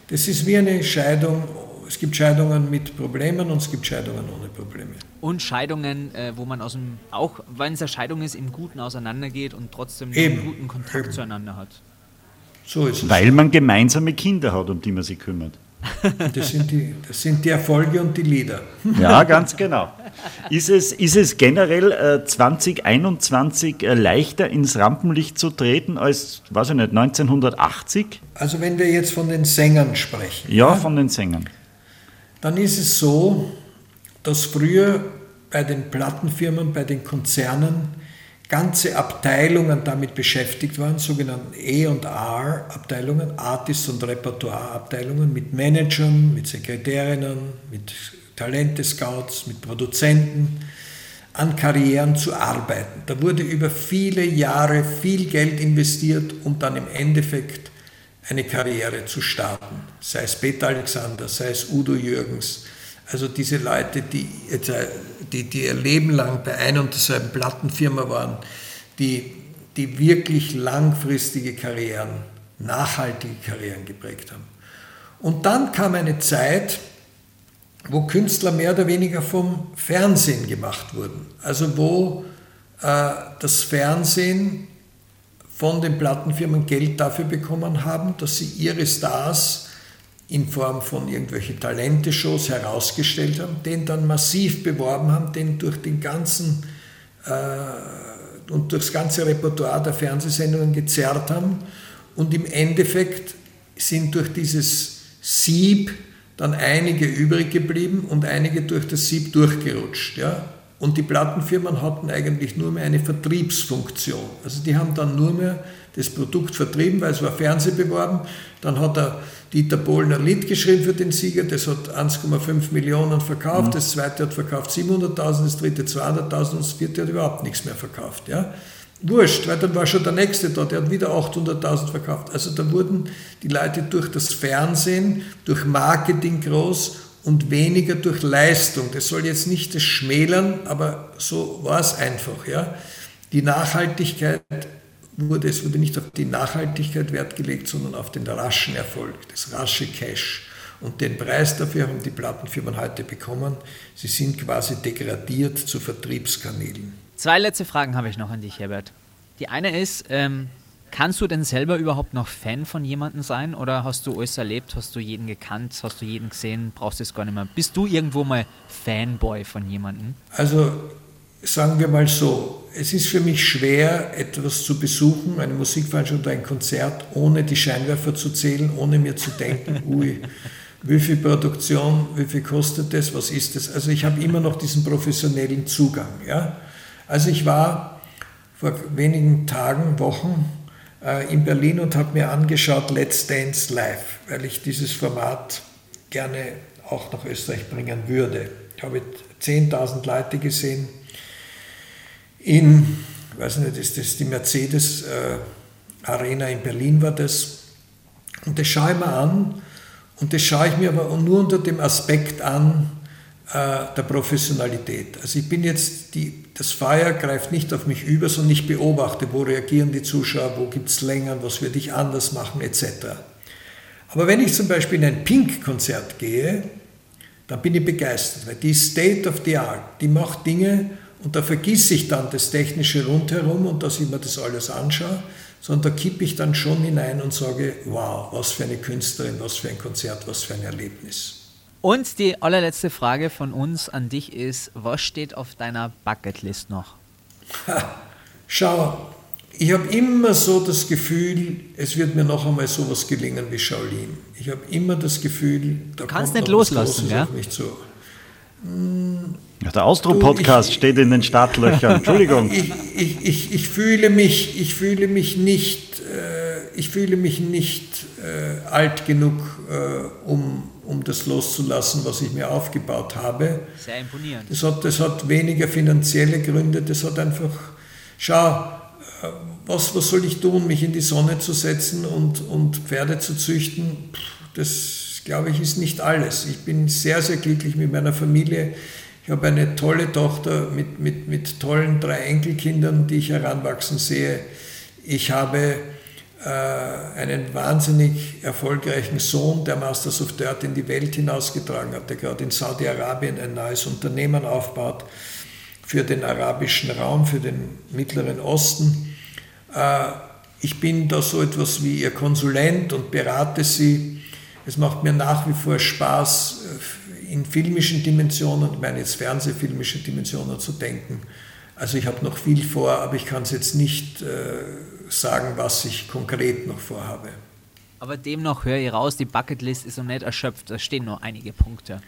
das ist wie eine Scheidung es gibt Scheidungen mit Problemen und es gibt Scheidungen ohne Probleme. Und Scheidungen, äh, wo man aus dem, auch wenn es eine Scheidung ist, im Guten auseinandergeht und trotzdem Eben. einen guten Kontakt Eben. zueinander hat. So ist es. Weil man gemeinsame Kinder hat, um die man sich kümmert. Das sind, die, das sind die Erfolge und die Lieder. Ja, ganz genau. Ist es, ist es generell äh, 2021 äh, leichter ins Rampenlicht zu treten als, weiß ich nicht, 1980? Also wenn wir jetzt von den Sängern sprechen. Ja, von den Sängern. Dann ist es so, dass früher bei den Plattenfirmen, bei den Konzernen ganze Abteilungen damit beschäftigt waren, sogenannten E&R-Abteilungen, Artist- und Repertoire-Abteilungen mit Managern, mit Sekretärinnen, mit Talente-Scouts, mit Produzenten an Karrieren zu arbeiten. Da wurde über viele Jahre viel Geld investiert, um dann im Endeffekt eine Karriere zu starten. Sei es Peter Alexander, sei es Udo Jürgens, also diese Leute, die, die, die ihr Leben lang bei einer und derselben Plattenfirma waren, die, die wirklich langfristige Karrieren, nachhaltige Karrieren geprägt haben. Und dann kam eine Zeit, wo Künstler mehr oder weniger vom Fernsehen gemacht wurden. Also wo äh, das Fernsehen von den Plattenfirmen Geld dafür bekommen haben, dass sie ihre Stars in Form von irgendwelchen Talenteshows herausgestellt haben, den dann massiv beworben haben, den durch den ganzen äh, und durchs ganze Repertoire der Fernsehsendungen gezerrt haben und im Endeffekt sind durch dieses Sieb dann einige übrig geblieben und einige durch das Sieb durchgerutscht. Ja? Und die Plattenfirmen hatten eigentlich nur mehr eine Vertriebsfunktion. Also die haben dann nur mehr das Produkt vertrieben, weil es war Fernsehbeworben. Dann hat er Dieter Bohlen ein Lied geschrieben für den Sieger, das hat 1,5 Millionen verkauft, mhm. das zweite hat verkauft 700.000, das dritte 200.000 und das vierte hat überhaupt nichts mehr verkauft. Ja? Wurscht, weil dann war schon der nächste da, der hat wieder 800.000 verkauft. Also da wurden die Leute durch das Fernsehen, durch Marketing groß und weniger durch Leistung. Das soll jetzt nicht das schmälern, aber so war es einfach. Ja? Die Nachhaltigkeit wurde, es wurde nicht auf die Nachhaltigkeit Wert gelegt, sondern auf den raschen Erfolg, das rasche Cash. Und den Preis dafür haben die Plattenfirmen heute bekommen. Sie sind quasi degradiert zu Vertriebskanälen. Zwei letzte Fragen habe ich noch an dich, Herbert. Die eine ist, ähm, kannst du denn selber überhaupt noch Fan von jemandem sein oder hast du alles erlebt, hast du jeden gekannt, hast du jeden gesehen, brauchst du es gar nicht mehr? Bist du irgendwo mal Fanboy von jemandem? Also sagen wir mal so, es ist für mich schwer, etwas zu besuchen, eine Musikveranstaltung oder ein Konzert, ohne die Scheinwerfer zu zählen, ohne mir zu denken, ui, wie viel Produktion, wie viel kostet das, was ist das? Also ich habe immer noch diesen professionellen Zugang. Ja? Also ich war vor wenigen Tagen, Wochen äh, in Berlin und habe mir angeschaut Let's Dance Live, weil ich dieses Format gerne auch nach Österreich bringen würde. Ich habe 10.000 Leute gesehen, in, weiß nicht, ist das die Mercedes äh, Arena in Berlin war das. Und das schaue ich mir an und das schaue ich mir aber nur unter dem Aspekt an äh, der Professionalität. Also ich bin jetzt, die, das Feuer greift nicht auf mich über, sondern ich beobachte, wo reagieren die Zuschauer, wo gibt es Längern, was würde ich anders machen, etc. Aber wenn ich zum Beispiel in ein Pink-Konzert gehe, dann bin ich begeistert, weil die State of the Art, die macht Dinge, und da vergieße ich dann das technische rundherum und dass ich mir das alles anschaue, sondern da kippe ich dann schon hinein und sage, wow, was für eine Künstlerin, was für ein Konzert, was für ein Erlebnis. Und die allerletzte Frage von uns an dich ist, was steht auf deiner Bucketlist noch? Ha, schau, ich habe immer so das Gefühl, es wird mir noch einmal sowas gelingen wie Shaolin. Ich habe immer das Gefühl, da du kannst kommt nicht loslassen, ja? auf mich zu. Ja, der Austro-Podcast steht in den Startlöchern. Entschuldigung. Ich, ich, ich, ich, fühle mich, ich fühle mich nicht, äh, ich fühle mich nicht äh, alt genug, äh, um, um das loszulassen, was ich mir aufgebaut habe. Sehr imponierend. Das hat, das hat weniger finanzielle Gründe, das hat einfach, schau, äh, was, was soll ich tun, mich in die Sonne zu setzen und, und Pferde zu züchten? Das glaube ich, ist nicht alles. Ich bin sehr, sehr glücklich mit meiner Familie. Ich habe eine tolle Tochter mit, mit, mit tollen drei Enkelkindern, die ich heranwachsen sehe. Ich habe äh, einen wahnsinnig erfolgreichen Sohn, der Masters of Dirt in die Welt hinausgetragen hat, der gerade in Saudi-Arabien ein neues Unternehmen aufbaut für den arabischen Raum, für den Mittleren Osten. Äh, ich bin da so etwas wie ihr Konsulent und berate sie Es macht mir nach wie vor Spaß, in filmischen Dimensionen, ich meine jetzt fernsehfilmische Dimensionen zu denken. Also ich habe noch viel vor, aber ich kann es jetzt nicht äh, sagen, was ich konkret noch vorhabe. Aber demnach höre ich raus, die Bucketlist ist noch nicht erschöpft, da stehen noch einige Punkte.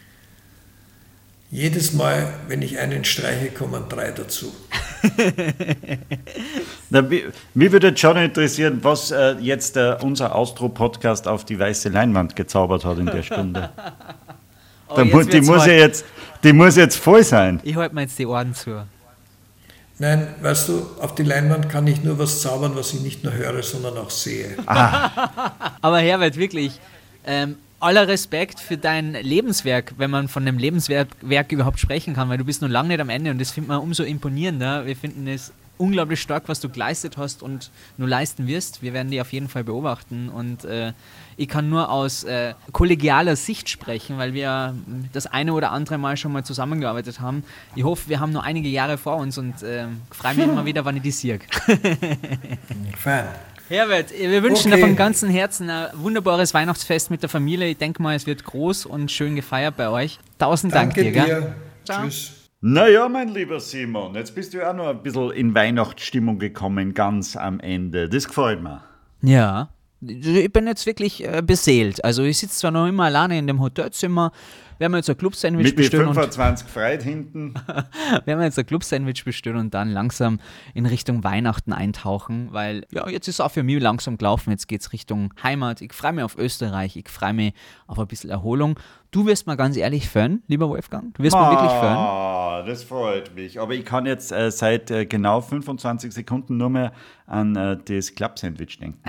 Jedes Mal, wenn ich einen streiche, kommen drei dazu. Na, mich, mich würde jetzt schon interessieren, was äh, jetzt äh, unser Austro-Podcast auf die weiße Leinwand gezaubert hat in der Stunde. Oh, Da jetzt die, muss ja jetzt, die muss jetzt voll sein. Ich halte mir jetzt die Ohren zu. Nein, weißt du, auf die Leinwand kann ich nur was zaubern, was ich nicht nur höre, sondern auch sehe. Aber Herbert, wirklich, ähm, aller Respekt für dein Lebenswerk, wenn man von einem Lebenswerk Werk überhaupt sprechen kann, weil du bist noch lange nicht am Ende und das finden wir umso imponierender. Wir finden es unglaublich stark, was du geleistet hast und nur leisten wirst. Wir werden die auf jeden Fall beobachten und äh, ich kann nur aus äh, kollegialer Sicht sprechen, weil wir das eine oder andere Mal schon mal zusammengearbeitet haben. Ich hoffe, wir haben noch einige Jahre vor uns und äh, freue mich immer wieder, wann ich die sehe. Fein. Herbert, wir wünschen Okay. dir von ganzem Herzen ein wunderbares Weihnachtsfest mit der Familie. Ich denke mal, es wird groß und schön gefeiert bei euch. Tausend Danke Dank dir. dir. Gell? Ciao. Tschüss. Naja, mein lieber Simon, jetzt bist du ja auch noch ein bisschen in Weihnachtsstimmung gekommen, ganz am Ende. Das gefällt mir. Ja, ich bin jetzt wirklich äh, beseelt. Also ich sitze zwar noch immer alleine in dem Hotelzimmer, wir haben jetzt ein Club-Sandwich Mit bestellen und 25 Freit hinten. wir haben jetzt ein Club-Sandwich bestellen und dann langsam in Richtung Weihnachten eintauchen, weil ja, jetzt ist auch für mich langsam gelaufen, jetzt geht es Richtung Heimat. Ich freue mich auf Österreich, ich freue mich auf ein bisschen Erholung. Du wirst mal ganz ehrlich Fan, lieber Wolfgang, du wirst mal wirklich Fan. Ah, das freut mich. Aber ich kann jetzt äh, seit äh, genau 25 Sekunden nur mehr an äh, das Club-Sandwich denken.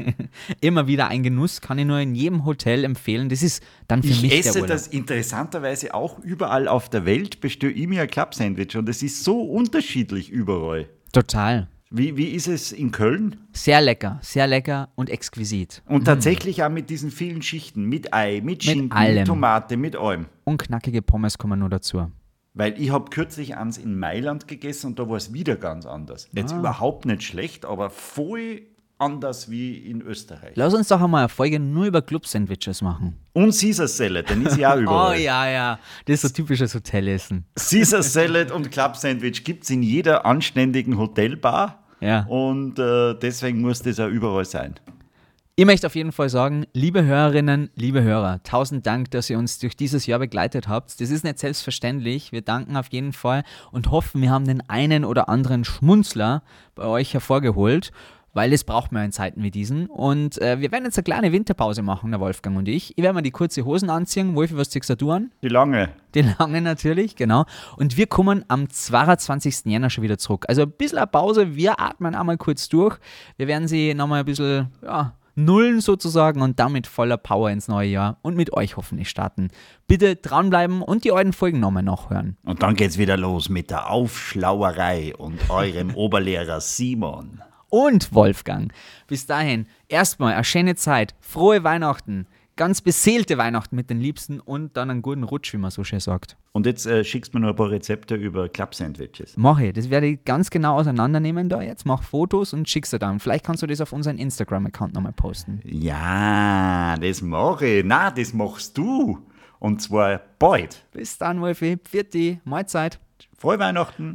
Immer wieder ein Genuss, kann ich nur in jedem Hotel empfehlen. Das ist dann für Ich mich der esse Urlaub. das interessanterweise auch überall auf der Welt, bestelle ich mir ein Club-Sandwich und es ist so unterschiedlich überall. Total. Wie, wie ist es in Köln? Sehr lecker, sehr lecker und exquisit. Und tatsächlich auch mit diesen vielen Schichten, mit Ei, mit Schinken, allem. mit Tomate, mit allem. Und knackige Pommes kommen nur dazu. Weil ich habe kürzlich eins in Mailand gegessen und da war es wieder ganz anders. Jetzt Ah. überhaupt nicht schlecht, aber voll anders wie in Österreich. Lass uns doch einmal eine Folge nur über Club-Sandwiches machen. Und Caesar Salad, den ist ja auch Oh überall. ja, ja. Das ist so typisches Hotelessen. Caesar Salad und Club Sandwich gibt es in jeder anständigen Hotelbar. Ja. Und äh, deswegen muss das auch überall sein. Ich möchte auf jeden Fall sagen, liebe Hörerinnen, liebe Hörer, tausend Dank, dass ihr uns durch dieses Jahr begleitet habt. Das ist nicht selbstverständlich. Wir danken auf jeden Fall und hoffen, wir haben den einen oder anderen Schmunzler bei euch hervorgeholt, weil das braucht man in Zeiten wie diesen. Und äh, wir werden jetzt eine kleine Winterpause machen, der Wolfgang und ich. Ich werde mal die kurze Hosen anziehen. Wolfi, was ziehst du an? Die lange. Die lange natürlich, genau. Und wir kommen am 22. Jänner schon wieder zurück. Also ein bisschen eine Pause, wir atmen einmal kurz durch. Wir werden sie nochmal ein bisschen, ja, nullen sozusagen und damit voller Power ins neue Jahr und mit euch hoffentlich starten. Bitte dranbleiben und die alten Folgen nochmal nachhören. Und dann geht's wieder los mit der Aufschlauerei und eurem Oberlehrer Simon. Und Wolfgang. Bis dahin, erstmal eine schöne Zeit, frohe Weihnachten, ganz beseelte Weihnachten mit den Liebsten und dann einen guten Rutsch, wie man so schön sagt. Und jetzt äh, schickst du mir noch ein paar Rezepte über Club Sandwiches. Mach ich. Das werde ich ganz genau auseinandernehmen da jetzt. Mach Fotos und schick's dir dann. Vielleicht kannst du das auf unseren Instagram-Account nochmal posten. Ja, das mache ich. Na, das machst du. Und zwar bald. Bis dann, Wolfi. Pfiat die. Mahlzeit. Frohe Weihnachten.